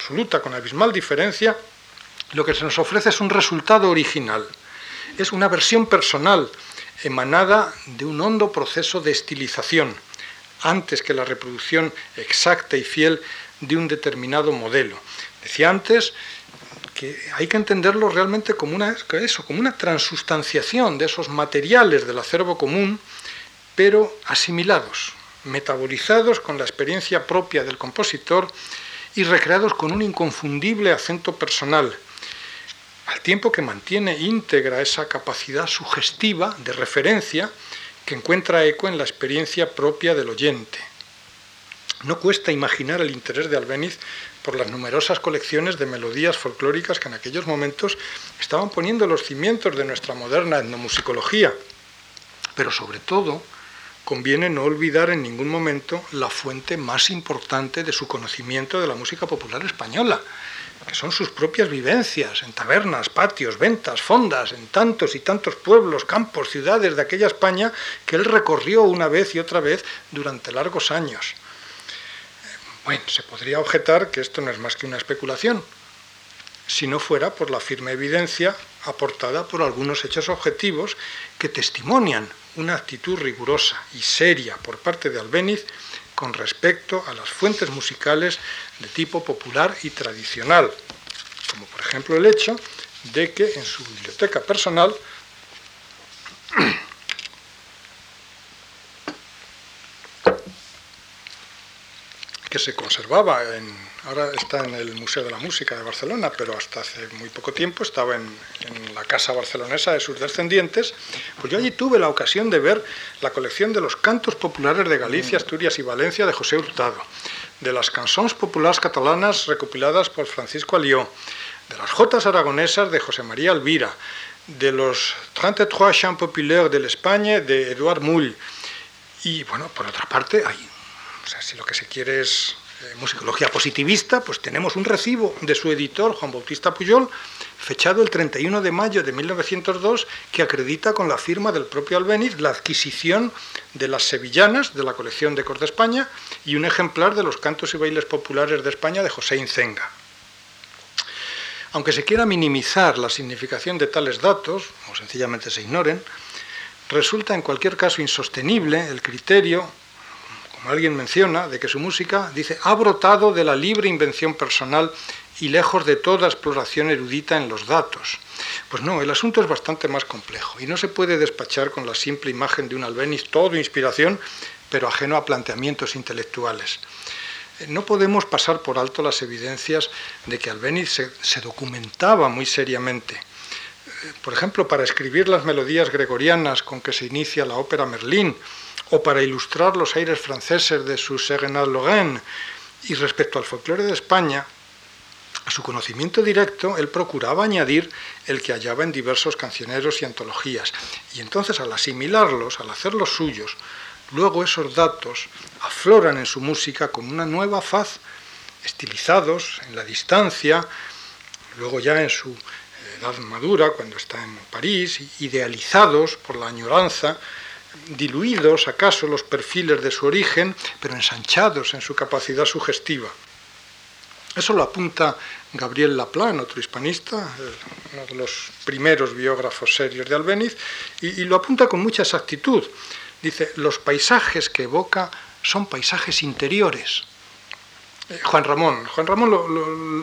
S2: absoluta, con abismal diferencia, lo que se nos ofrece es un resultado original, es una versión personal emanada de un hondo proceso de estilización, antes que la reproducción exacta y fiel de un determinado modelo. Decía antes que hay que entenderlo realmente como una, eso, como una transustanciación de esos materiales del acervo común, pero asimilados, metabolizados con la experiencia propia del compositor y recreados con un inconfundible acento personal, al tiempo que mantiene íntegra esa capacidad sugestiva de referencia que encuentra eco en la experiencia propia del oyente. No cuesta imaginar el interés de Albéniz por las numerosas colecciones de melodías folclóricas que en aquellos momentos estaban poniendo los cimientos de nuestra moderna etnomusicología. Pero sobre todo, conviene no olvidar en ningún momento la fuente más importante de su conocimiento de la música popular española, que son sus propias vivencias en tabernas, patios, ventas, fondas, en tantos y tantos pueblos, campos, ciudades de aquella España que él recorrió una vez y otra vez durante largos años. Bueno, se podría objetar que esto no es más que una especulación, si no fuera por la firme evidencia aportada por algunos hechos objetivos que testimonian una actitud rigurosa y seria por parte de Albéniz con respecto a las fuentes musicales de tipo popular y tradicional, como por ejemplo el hecho de que en su biblioteca personal que se conservaba, en, ahora está en el Museo de la Música de Barcelona, pero hasta hace muy poco tiempo estaba en, la casa barcelonesa de sus descendientes, pues yo allí tuve la ocasión de ver la colección de los cantos populares de Galicia, Asturias y Valencia de José Hurtado, de las cançons populares catalanas recopiladas por Francisco Alió, de las jotas aragonesas de José María Alvira, de los 33 chants populaires de l'Espagne de Eduard Mull, y bueno, por otra parte hay o sea, si lo que se quiere es musicología positivista, pues tenemos un recibo de su editor, Juan Bautista Puyol, fechado el 31 de mayo de 1902, que acredita con la firma del propio Albéniz la adquisición de las sevillanas de la colección de Cor de España y un ejemplar de los cantos y bailes populares de España de José Incenga. Aunque se quiera minimizar la significación de tales datos, o sencillamente se ignoren, resulta en cualquier caso insostenible el criterio como alguien menciona, de que su música, dice, ha brotado de la libre invención personal y lejos de toda exploración erudita en los datos. Pues no, el asunto es bastante más complejo y no se puede despachar con la simple imagen de un Albéniz todo inspiración, pero ajeno a planteamientos intelectuales. Eh, no podemos pasar por alto las evidencias de que Albéniz se, se documentaba muy seriamente. Eh, por ejemplo, para escribir las melodías gregorianas con que se inicia la ópera Merlín, o para ilustrar los aires franceses de su Serenade Lorraine. Y respecto al folclore de España, a su conocimiento directo, él procuraba añadir el que hallaba en diversos cancioneros y antologías. Y entonces, al asimilarlos, al hacerlos suyos, luego esos datos afloran en su música con una nueva faz, estilizados en la distancia, luego ya en su edad madura, cuando está en París, idealizados por la añoranza diluidos acaso los perfiles de su origen, pero ensanchados en su capacidad sugestiva. Eso lo apunta Gabriel Laplan, otro hispanista, uno de los primeros biógrafos serios de Albéniz, y, lo apunta con mucha exactitud. Dice, los paisajes que evoca son paisajes interiores. Eh, Juan Ramón, Juan Ramón lo,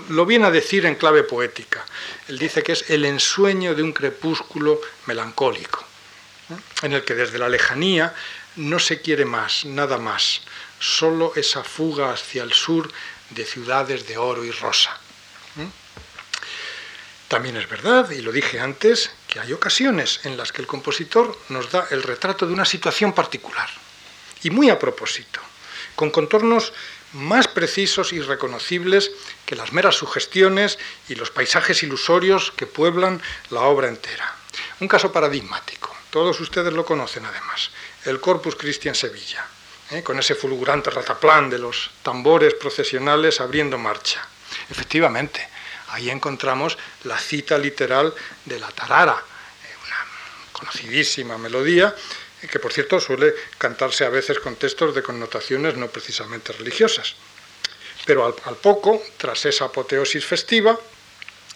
S2: lo, viene a decir en clave poética. Él dice que es el ensueño de un crepúsculo melancólico en el que desde la lejanía no se quiere más, nada más, solo esa fuga hacia el sur de ciudades de oro y rosa. También es verdad, y lo dije antes, que hay ocasiones en las que el compositor nos da el retrato de una situación particular, y muy a propósito, con contornos más precisos y reconocibles que las meras sugestiones y los paisajes ilusorios que pueblan la obra entera. Un caso paradigmático. Todos ustedes lo conocen además, el Corpus Christi en Sevilla, ¿eh? con ese fulgurante rataplán de los tambores procesionales abriendo marcha. Efectivamente, ahí encontramos la cita literal de la tarara, eh, una conocidísima melodía, que por cierto suele cantarse a veces con textos de connotaciones no precisamente religiosas. Pero al, poco, tras esa apoteosis festiva,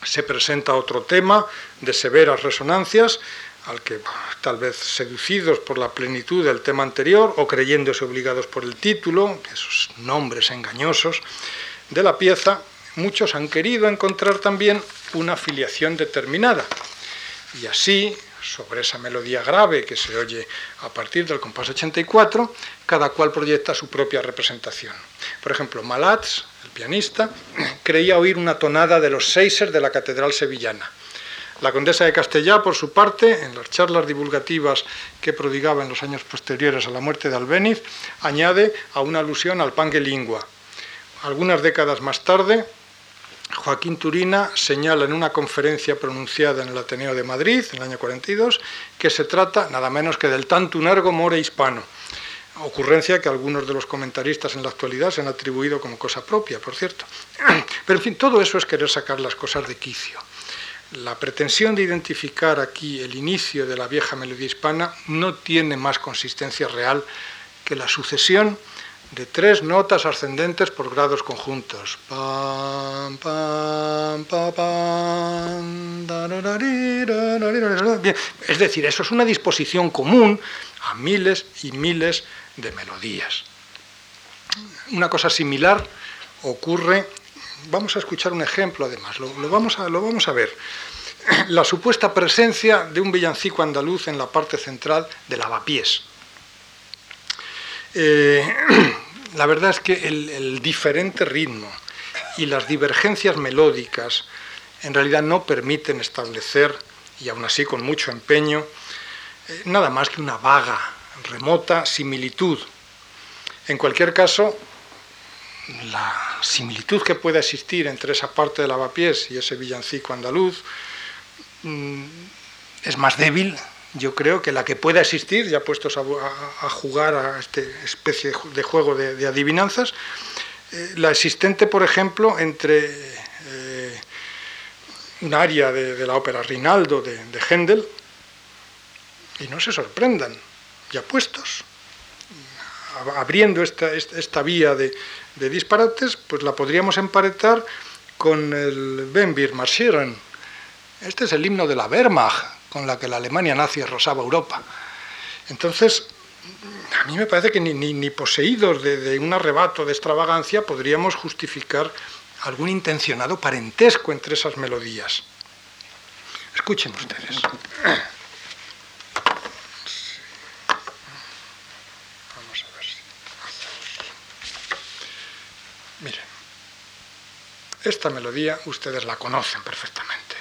S2: se presenta otro tema de severas resonancias, al que tal vez seducidos por la plenitud del tema anterior o creyéndose obligados por el título, esos nombres engañosos de la pieza, muchos han querido encontrar también una filiación determinada. Y así, sobre esa melodía grave que se oye a partir del compás 84, cada cual proyecta su propia representación. Por ejemplo, Malatz, el pianista, creía oír una tonada de los seisers de la Catedral Sevillana. La condesa de Castellá, por su parte, en las charlas divulgativas que prodigaba en los años posteriores a la muerte de Albéniz, añade a una alusión al lingua. Algunas décadas más tarde, Joaquín Turina señala en una conferencia pronunciada en el Ateneo de Madrid, en el año 42, que se trata nada menos que del tantum ergo more hispano, ocurrencia que algunos de los comentaristas en la actualidad se han atribuido como cosa propia, por cierto. Pero en fin, todo eso es querer sacar las cosas de quicio. La pretensión de identificar aquí el inicio de la vieja melodía hispana no tiene más consistencia real que la sucesión de tres notas ascendentes por grados conjuntos. es decir, eso es una disposición común a miles y miles de melodías. Una cosa similar ocurre, vamos a escuchar un ejemplo además, lo, vamos, a, lo vamos a ver. La supuesta presencia de un villancico andaluz en la parte central de lavapiés eh, la verdad es que el, diferente ritmo y las divergencias melódicas en realidad no permiten establecer, y aún así con mucho empeño, eh, nada más que una vaga, remota similitud. En cualquier caso, la similitud que pueda existir entre esa parte de lavapiés y ese villancico andaluz mm, es más débil yo creo que la que pueda existir, ya puestos a, jugar a esta especie de juego de, adivinanzas, eh, la existente, por ejemplo, entre eh, un área de, la ópera Rinaldo de, de Händel, y no se sorprendan, ya puestos, abriendo esta, esta, vía de, disparates, pues la podríamos emparetar con el Ben Bir Marschieren. Este es el himno de la Wehrmacht, con la que la Alemania nazi arrasaba Europa. Entonces, a mí me parece que ni, poseídos de, un arrebato de extravagancia podríamos justificar algún intencionado parentesco entre esas melodías. Escuchen ustedes. Vamos a ver si. Miren, esta melodía ustedes la conocen perfectamente.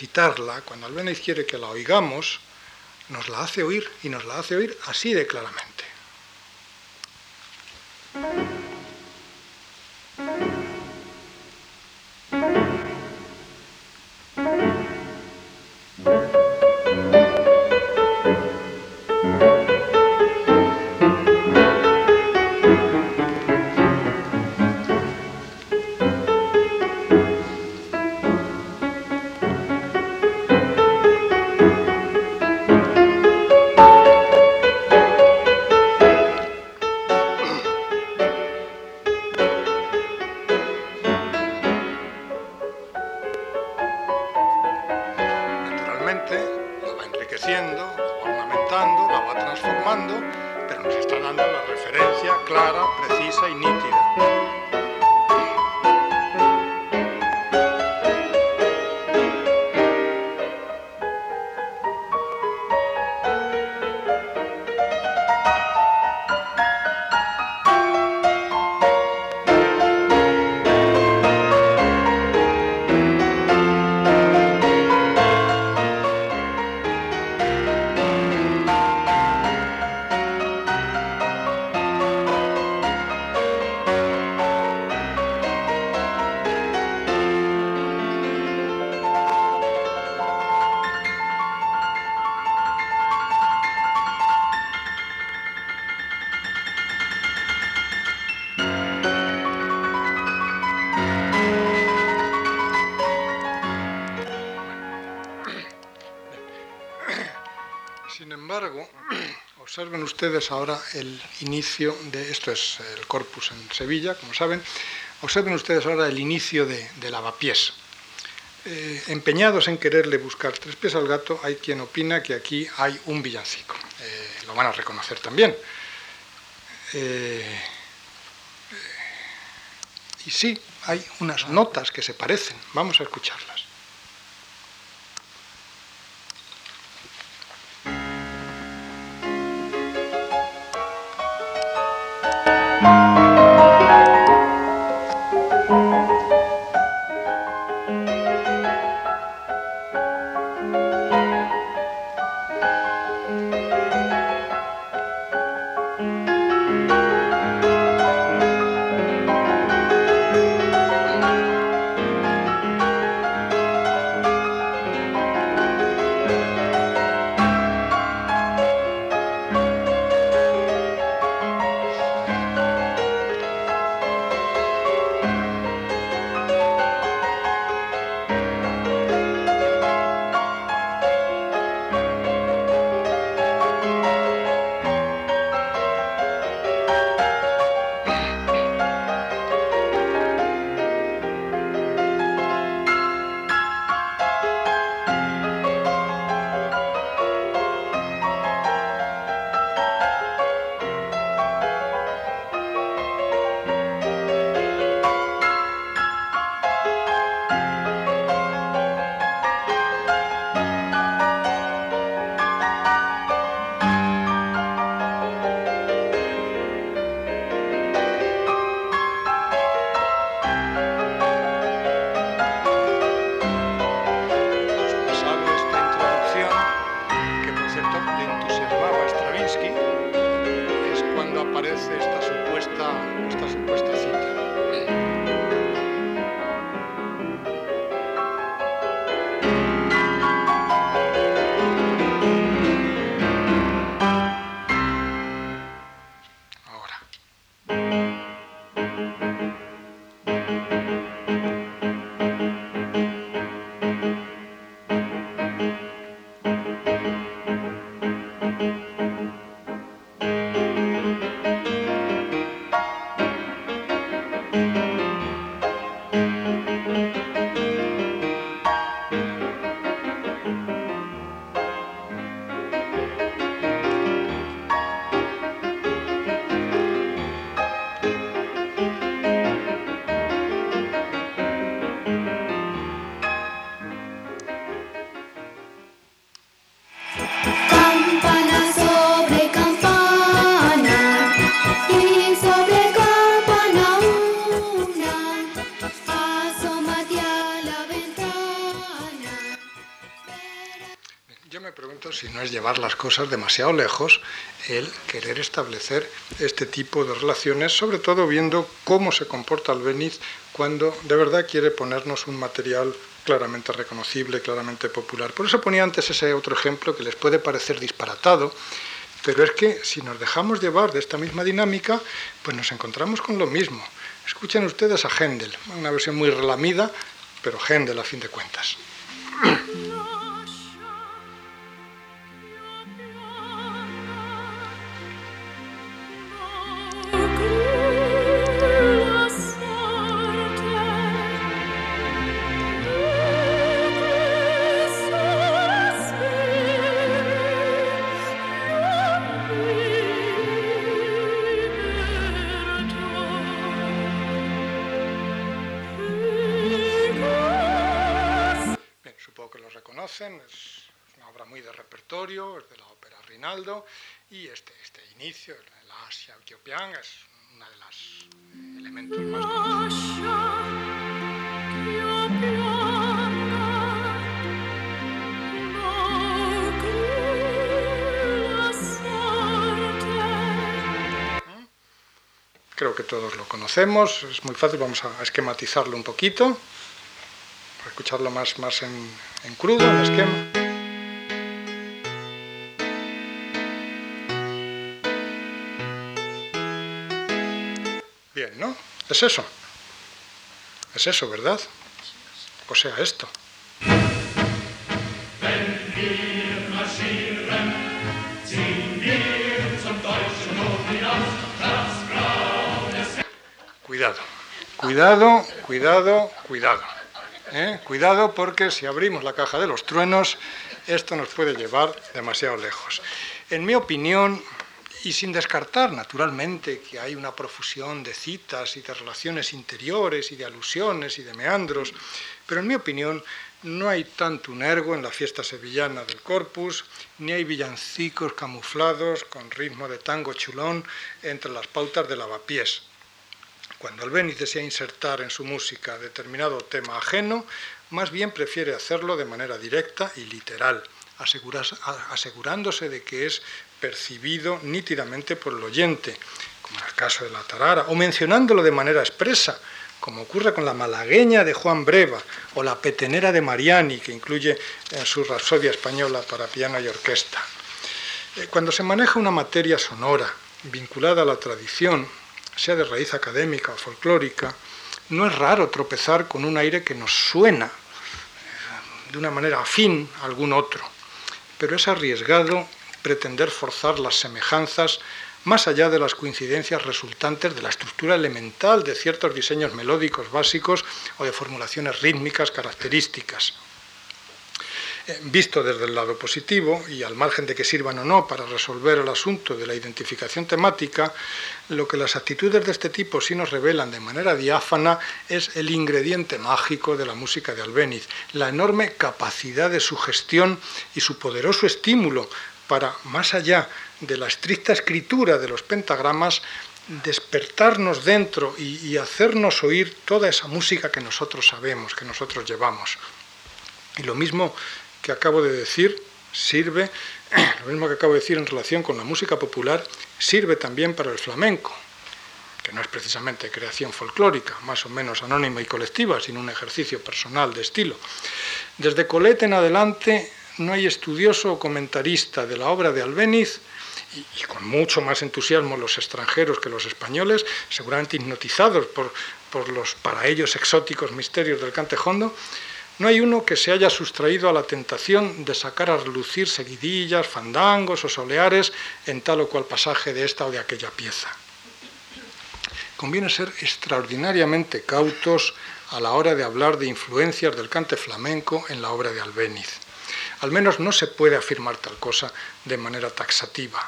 S2: Albéniz quiere citarla, cuando Albéniz quiere que la oigamos, nos la hace oír y nos la hace oír así de claramente. Ustedes ahora el inicio de, esto es el corpus en Sevilla, como saben, observen ustedes ahora el inicio de, lavapiés. Eh, empeñados en quererle buscar tres pies al gato, hay quien opina que aquí hay un villancico. Eh, lo van a reconocer también. Eh, y sí, hay unas notas que se parecen. Vamos a escucharlas. Cosas demasiado lejos el querer establecer este tipo de relaciones, sobre todo viendo cómo se comporta el Beniz cuando de verdad quiere ponernos un material claramente reconocible, claramente popular. Por eso ponía antes ese otro ejemplo que les puede parecer disparatado, pero es que si nos dejamos llevar de esta misma dinámica, pues nos encontramos con lo mismo. Escuchen ustedes a Händel, una versión muy relamida, pero Händel a fin de cuentas. es de la ópera Rinaldo, y este, este inicio, la Asia Ethiopian, es uno de los elementos más Creo que todos lo conocemos, es muy fácil, vamos a esquematizarlo un poquito para escucharlo más, más en crudo, en esquema. Es eso. Es eso, ¿verdad? O sea, esto. Cuidado, cuidado, cuidado, cuidado. ¿eh? Cuidado porque si abrimos la caja de los truenos, esto nos puede llevar demasiado lejos. En mi opinión, y sin descartar naturalmente que hay una profusión de citas y de relaciones interiores y de alusiones y de meandros, pero en mi opinión no hay tanto un ergo en la fiesta sevillana del Corpus, ni hay villancicos camuflados con ritmo de tango chulón entre las pautas de lavapiés. Cuando Albéniz desea insertar en su música determinado tema ajeno, más bien prefiere hacerlo de manera directa y literal, asegurándose de que es percibido nítidamente por el oyente, como en el caso de la tarara, o mencionándolo de manera expresa, como ocurre con la malagueña de Juan Breva o la petenera de Mariani, que incluye en su Rapsodia española para piano y orquesta. Eh, cuando se maneja una materia sonora vinculada a la tradición, sea de raíz académica o folclórica, no es raro tropezar con un aire que nos suena eh, de una manera afín a algún otro, pero es arriesgado pretender forzar las semejanzas más allá de las coincidencias resultantes de la estructura elemental de ciertos diseños melódicos básicos o de formulaciones rítmicas características. Eh, visto desde el lado positivo, y al margen de que sirvan o no para resolver el asunto de la identificación temática, lo que las actitudes de este tipo sí nos revelan de manera diáfana es el ingrediente mágico de la música de Albéniz, la enorme capacidad de sugestión y su poderoso estímulo para, más allá de la estricta escritura de los pentagramas, despertarnos dentro y, hacernos oír toda esa música que nosotros sabemos, que nosotros llevamos. Y lo mismo que acabo de decir sirve, lo mismo que acabo de decir en relación con la música popular, sirve también para el flamenco, que no es precisamente creación folclórica, más o menos anónima y colectiva, sino un ejercicio personal de estilo. Desde Colette en adelante no hay estudioso o comentarista de la obra de Albéniz, y, con mucho más entusiasmo los extranjeros que los españoles, seguramente hipnotizados por, por los para ellos exóticos misterios del cantejondo, no hay uno que se haya sustraído a la tentación de sacar a relucir seguidillas, fandangos o soleares en tal o cual pasaje de esta o de aquella pieza. Conviene ser extraordinariamente cautos a la hora de hablar de influencias del cante flamenco en la obra de Albéniz. Al menos no se puede afirmar tal cosa de manera taxativa.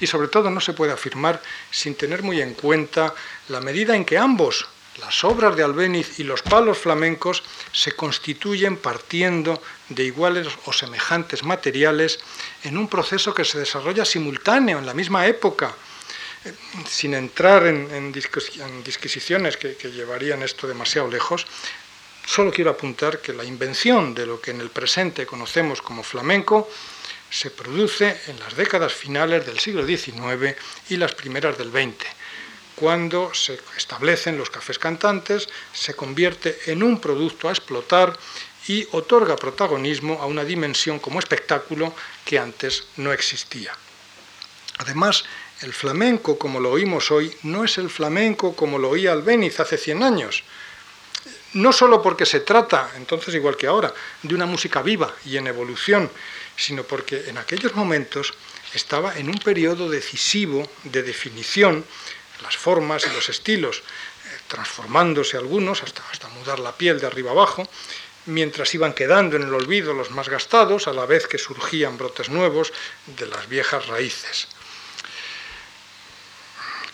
S2: Y sobre todo no se puede afirmar sin tener muy en cuenta la medida en que ambos, las obras de Albéniz y los palos flamencos, se constituyen partiendo de iguales o semejantes materiales en un proceso que se desarrolla simultáneo, en la misma época, eh, sin entrar en, disquisiciones que, que, llevarían esto demasiado lejos, Solo quiero apuntar que la invención de lo que en el presente conocemos como flamenco se produce en las décadas finales del siglo XIX y las primeras del XX, cuando se establecen los cafés cantantes, se convierte en un producto a explotar y otorga protagonismo a una dimensión como espectáculo que antes no existía. Además, el flamenco como lo oímos hoy no es el flamenco como lo oía Albéniz hace 100 años, no solo porque se trata, entonces igual que ahora, de una música viva y en evolución, sino porque en aquellos momentos estaba en un periodo decisivo de definición, las formas y los estilos, eh, transformándose algunos hasta, hasta mudar la piel de arriba abajo, mientras iban quedando en el olvido los más gastados, a la vez que surgían brotes nuevos de las viejas raíces.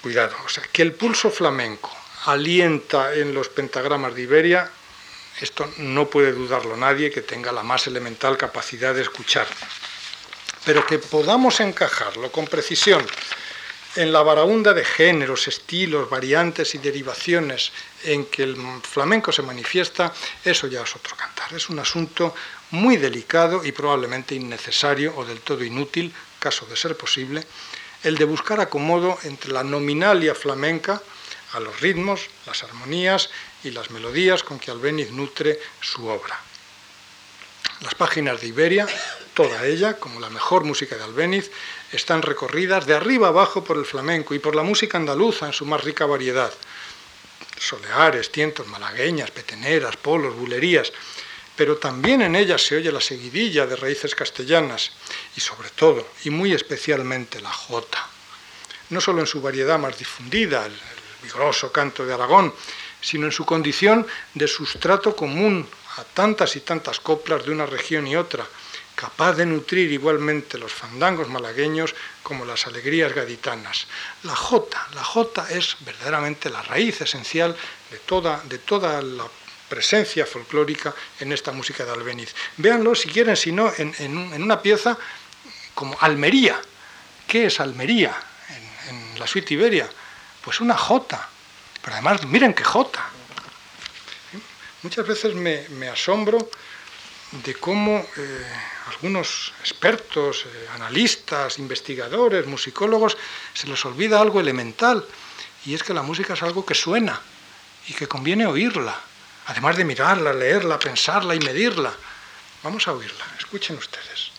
S2: Cuidado, o sea, que el pulso flamenco alienta en los pentagramas de Iberia, esto no puede dudarlo nadie que tenga la más elemental capacidad de escuchar. Pero que podamos encajarlo con precisión en la varaunda de géneros, estilos, variantes y derivaciones en que el flamenco se manifiesta, eso ya es otro cantar. Es un asunto muy delicado y probablemente innecesario o del todo inútil, caso de ser posible, el de buscar acomodo entre la nominalia flamenca, a los ritmos, las armonías y las melodías con que Albéniz nutre su obra. Las páginas de Iberia, toda ella, como la mejor música de Albéniz, están recorridas de arriba abajo por el flamenco y por la música andaluza en su más rica variedad. Soleares, tientos, malagueñas, peteneras, polos, bulerías, pero también en ella se oye la seguidilla de raíces castellanas y sobre todo, y muy especialmente, la jota. No solo en su variedad más difundida, el, vigoroso canto de Aragón, sino en su condición de sustrato común a tantas y tantas coplas de una región y otra, capaz de nutrir igualmente los fandangos malagueños como las alegrías gaditanas. La jota, la jota es verdaderamente la raíz esencial de toda, de toda la presencia folclórica en esta música de Albeniz. Véanlo si quieren, si no, en, una pieza como Almería. ¿Qué es Almería en, la suite Iberia? Pues una jota. Pero además, miren qué jota. Muchas veces me, asombro de cómo eh, algunos expertos, eh, analistas, investigadores, musicólogos, se les olvida algo elemental, y es que la música es algo que suena y que conviene oírla además de mirarla, leerla, pensarla y medirla. Vamos a oírla, escuchen ustedes.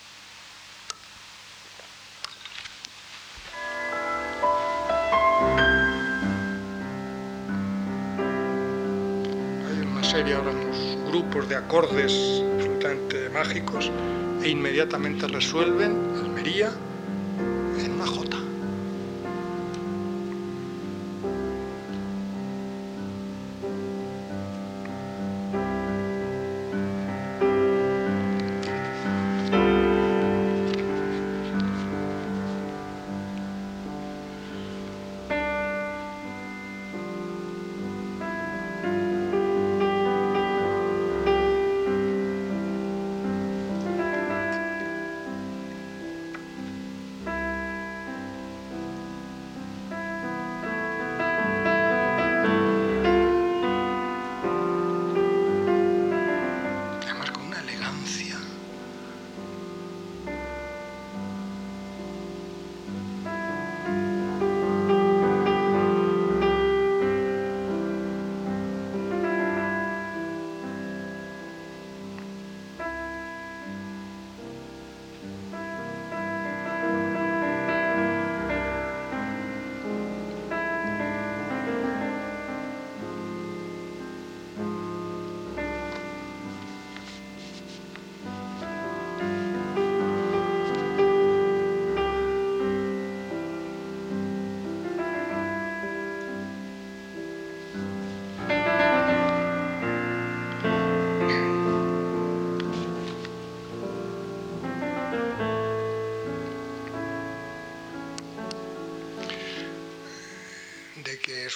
S2: Serie ahora unos grupos de acordes absolutamente mágicos e inmediatamente resuelven Almería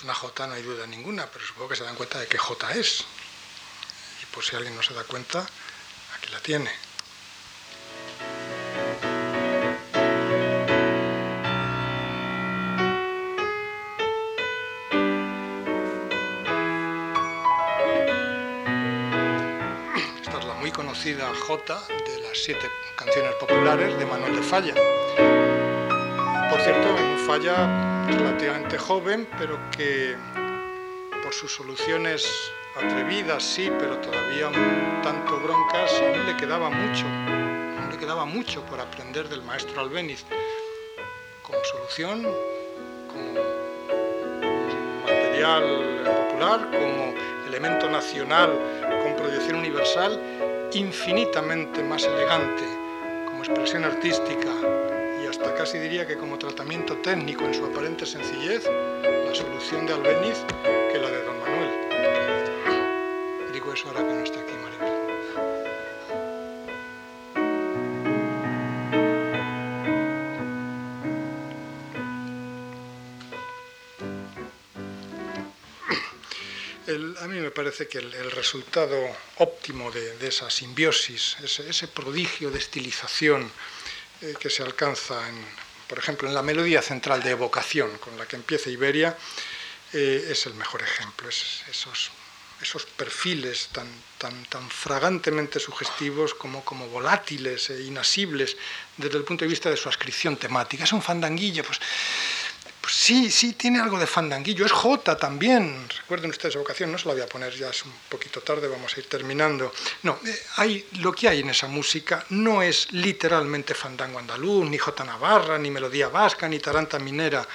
S2: una J no hay duda ninguna, pero supongo que se dan cuenta de que J es. Y por si alguien no se da cuenta, aquí la tiene. Esta es la muy conocida J de las siete canciones populares de Manuel de Falla. Por cierto, Falla relativamente joven, pero que por sus soluciones atrevidas, sí, pero todavía un tanto broncas, aún le quedaba mucho, aún le quedaba mucho por aprender del maestro Albéniz, como solución, como material popular, como elemento nacional con proyección universal, infinitamente más elegante, como expresión artística, casi diría que como tratamiento técnico en su aparente sencillez, la solución de Albeniz que la de don Manuel. Digo eso ahora que no está aquí Maribel. a mí me parece que el, resultado óptimo de, esa simbiosis, ese, ese, prodigio de estilización eh, que se alcanza, en, por ejemplo, en la melodía central de evocación con la que empieza Iberia, eh, es el mejor ejemplo. esos, esos perfiles tan, tan, tan fragantemente sugestivos como, como volátiles e inasibles desde el punto de vista de su ascripción temática. Es un fandanguillo, pues, pues Sí, sí, tiene algo de fandanguillo. Es J también. Recuerden ustedes esa ocasión, no se la voy a poner, ya es un poquito tarde, vamos a ir terminando. No, eh, hay, lo que hay en esa música no es literalmente fandango andaluz, ni J Navarra, ni melodía vasca, ni taranta minera.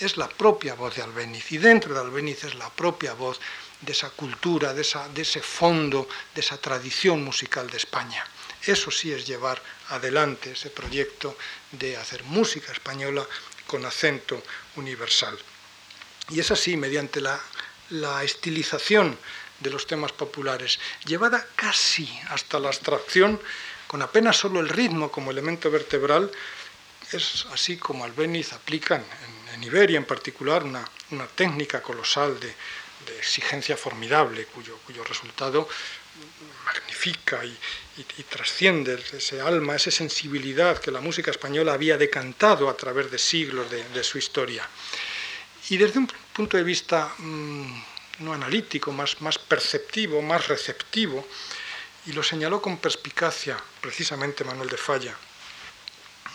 S2: Es la propia voz de Albeniz. Y dentro de Albeniz es la propia voz de esa cultura, de, esa, de ese fondo, de esa tradición musical de España. Eso sí es llevar adelante ese proyecto de hacer música española con acento universal. Y es así, mediante la, estilización de los temas populares, llevada casi hasta la abstracción, con apenas solo el ritmo como elemento vertebral, es así como Albeniz aplica en, Iberia en particular una, técnica colosal de, exigencia formidable, cuyo, cuyo resultado magnifica y, trasciende ese alma, esa sensibilidad que la música española había decantado a través de siglos de, su historia. Y desde un punto de vista mm, no analítico, más, más perceptivo, más receptivo, y lo señaló con perspicacia precisamente Manuel de Falla,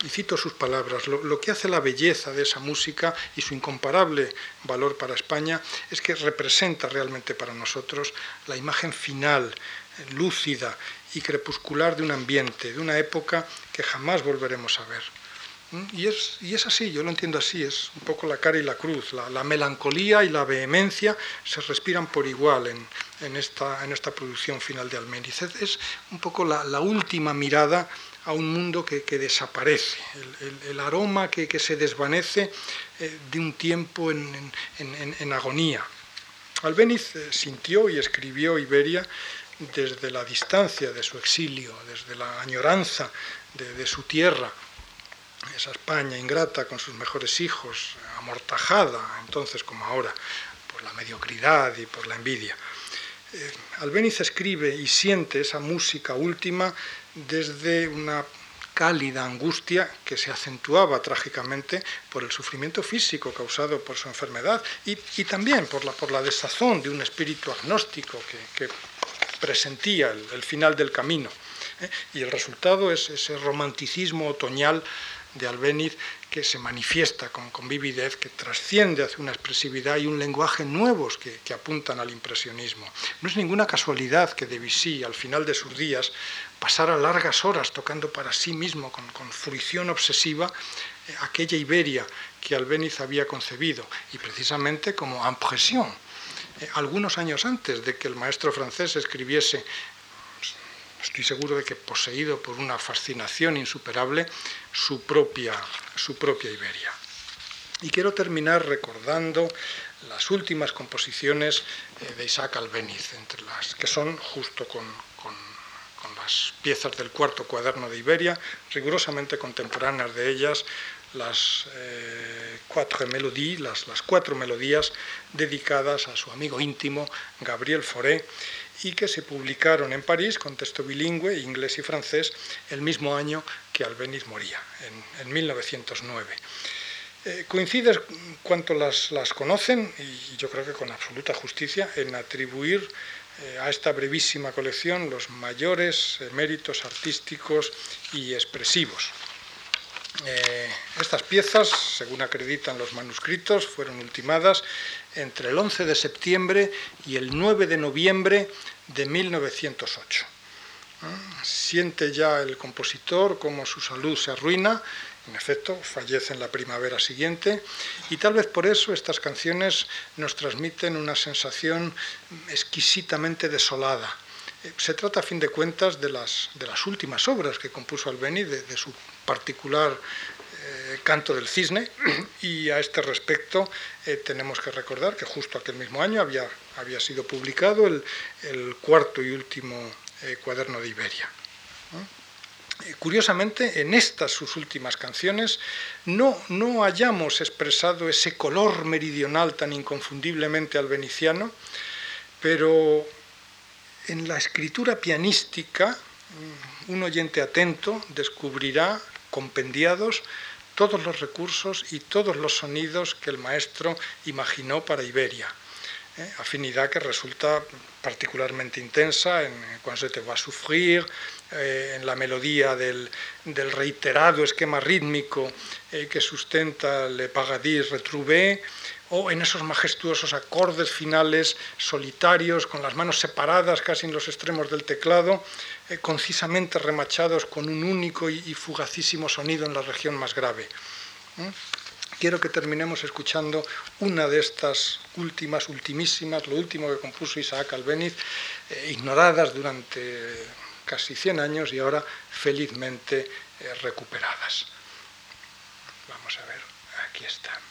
S2: y cito sus palabras, lo, que hace la belleza de esa música y su incomparable valor para España es que representa realmente para nosotros la imagen final, lúcida y crepuscular de un ambiente, de una época que jamás volveremos a ver. ¿Mm? Y es, y es así, yo lo entiendo así, es un poco la cara y la cruz, la, melancolía y la vehemencia se respiran por igual en, esta, en esta producción final de Almeniz. Es un poco la, última mirada a un mundo que, desaparece, el, aroma que, se desvanece eh, de un tiempo en, agonía. Albéniz eh, sintió y escribió Iberia desde la distancia de su exilio, desde la añoranza de, su tierra, esa España ingrata con sus mejores hijos, amortajada entonces como ahora por la mediocridad y por la envidia. Eh, Albéniz escribe y siente esa música última desde una cálida angustia que se acentuaba trágicamente por el sufrimiento físico causado por su enfermedad y, también por la, por la, desazón de un espíritu agnóstico que, presentía el, final del camino. ¿eh? Y el resultado es ese romanticismo otoñal de Albéniz que se manifiesta con, con, vividez, que trasciende hacia una expresividad y un lenguaje nuevos que, apuntan al impresionismo. No es ninguna casualidad que Debussy, al final de sus días, pasara largas horas tocando para sí mismo con, con fruición obsesiva eh, aquella Iberia que Albéniz había concebido, y precisamente como impresión. Algunos años antes de que el maestro francés escribiese estoy seguro de que poseído por una fascinación insuperable, su propia, su propia Iberia. Y quiero terminar recordando las últimas composiciones eh, de Isaac Albeniz, entre las que son justo con, las piezas del cuarto cuaderno de Iberia, rigurosamente contemporáneas de ellas, las, eh, cuatro melodías, las, cuatro melodías dedicadas a su amigo íntimo Gabriel Fauré y que se publicaron en París con texto bilingüe, inglés y francés, el mismo año que Albeniz moría, en, 1909. Eh, coincide cuanto las, las, conocen, y yo creo que con absoluta justicia, en atribuir eh, a esta brevísima colección los mayores eh, méritos artísticos y expresivos. Estas piezas, según acreditan los manuscritos, fueron ultimadas entre el 11 de septiembre y el 9 de noviembre de 1908. Siente ya el compositor cómo su salud se arruina, en efecto, fallece en la primavera siguiente, y tal vez por eso estas canciones nos transmiten una sensación exquisitamente desolada. Se trata, a fin de cuentas, de las, de las últimas obras que compuso Albeni, de su particular eh, Canto del Cisne, y a este respecto eh, tenemos que recordar que justo aquel mismo año había, había sido publicado el, cuarto y último eh, cuaderno de Iberia. Curiosamente, en estas sus últimas canciones no, no hayamos expresado ese color meridional tan inconfundiblemente albeniciano, pero en la escritura pianística, mm, un oyente atento descubrirá compendiados todos los recursos y todos los sonidos que el maestro imaginó para Iberia.
S3: ¿eh? afinidad que resulta particularmente intensa en Cuando se te va a sufrir, eh, en la melodía del, reiterado esquema rítmico eh, que sustenta Le Paradis Retrouvé, o en esos majestuosos acordes finales solitarios, con las manos separadas casi en los extremos del teclado, concisamente remachados con un único y, fugacísimo sonido en la región más grave quiero que terminemos escuchando una de estas últimas, ultimísimas, lo último que compuso Isaac Albeniz, eh, ignoradas durante casi 100 años y ahora felizmente eh, recuperadas. Vamos a ver, aquí está.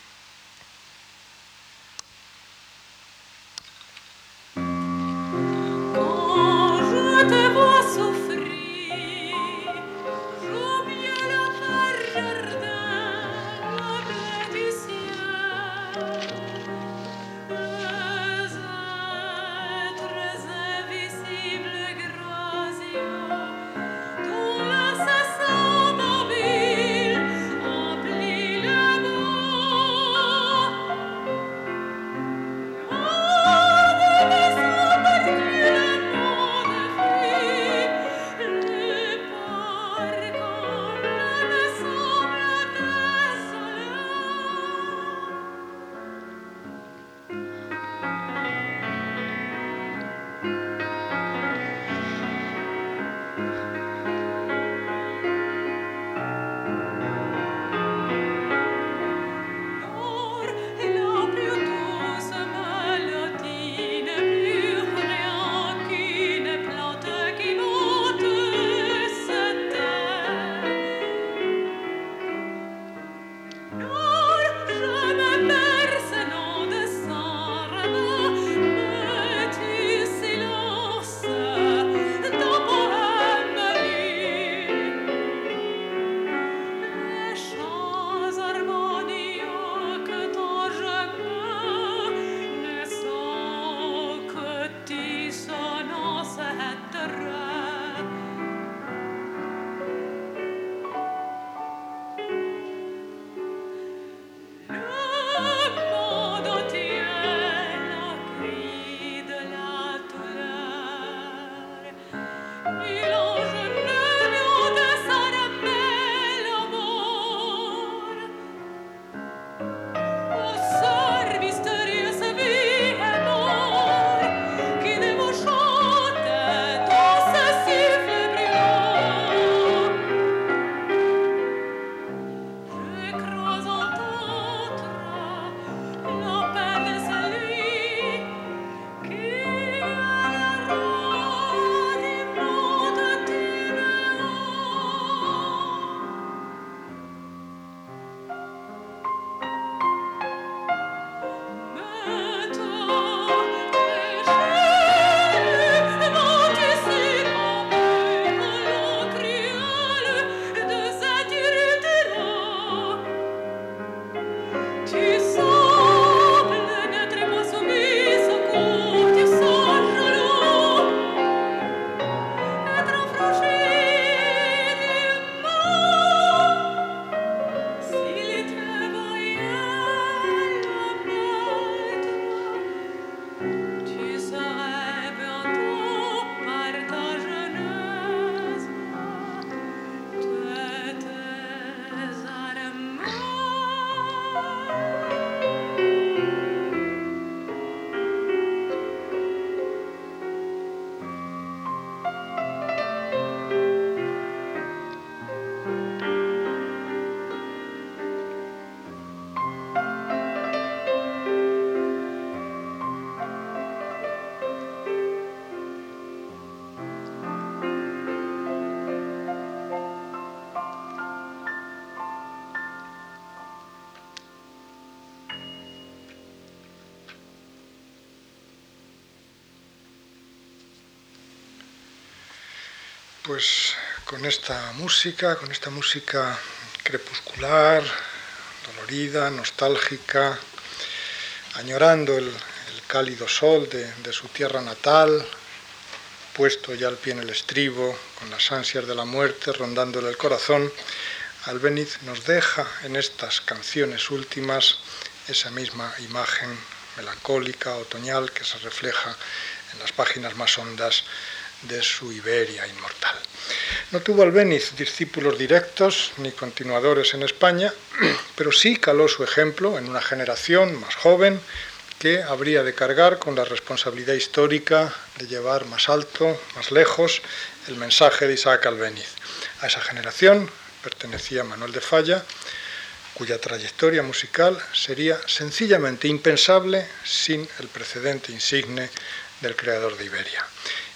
S3: Pues con esta música, con esta música crepuscular, dolorida, nostálgica, añorando el, cálido sol de, de, su tierra natal, puesto ya al pie en el estribo, con las ansias de la muerte rondándole el corazón, Albeniz nos deja en estas canciones últimas esa misma imagen
S2: melancólica, otoñal, que se refleja en las páginas más hondas de su Iberia inmortal. No tuvo Albéniz discípulos directos ni continuadores en España, pero sí caló su ejemplo en una generación más joven que habría de cargar con la responsabilidad histórica de llevar más alto, más lejos, el mensaje de Isaac Albéniz. A esa generación pertenecía Manuel de Falla, cuya trayectoria musical sería sencillamente impensable sin el precedente insigne del creador de Iberia.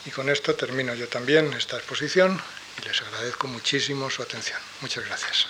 S2: Y con esto termino yo también esta exposición y les agradezco muchísimo su atención. Muchas gracias.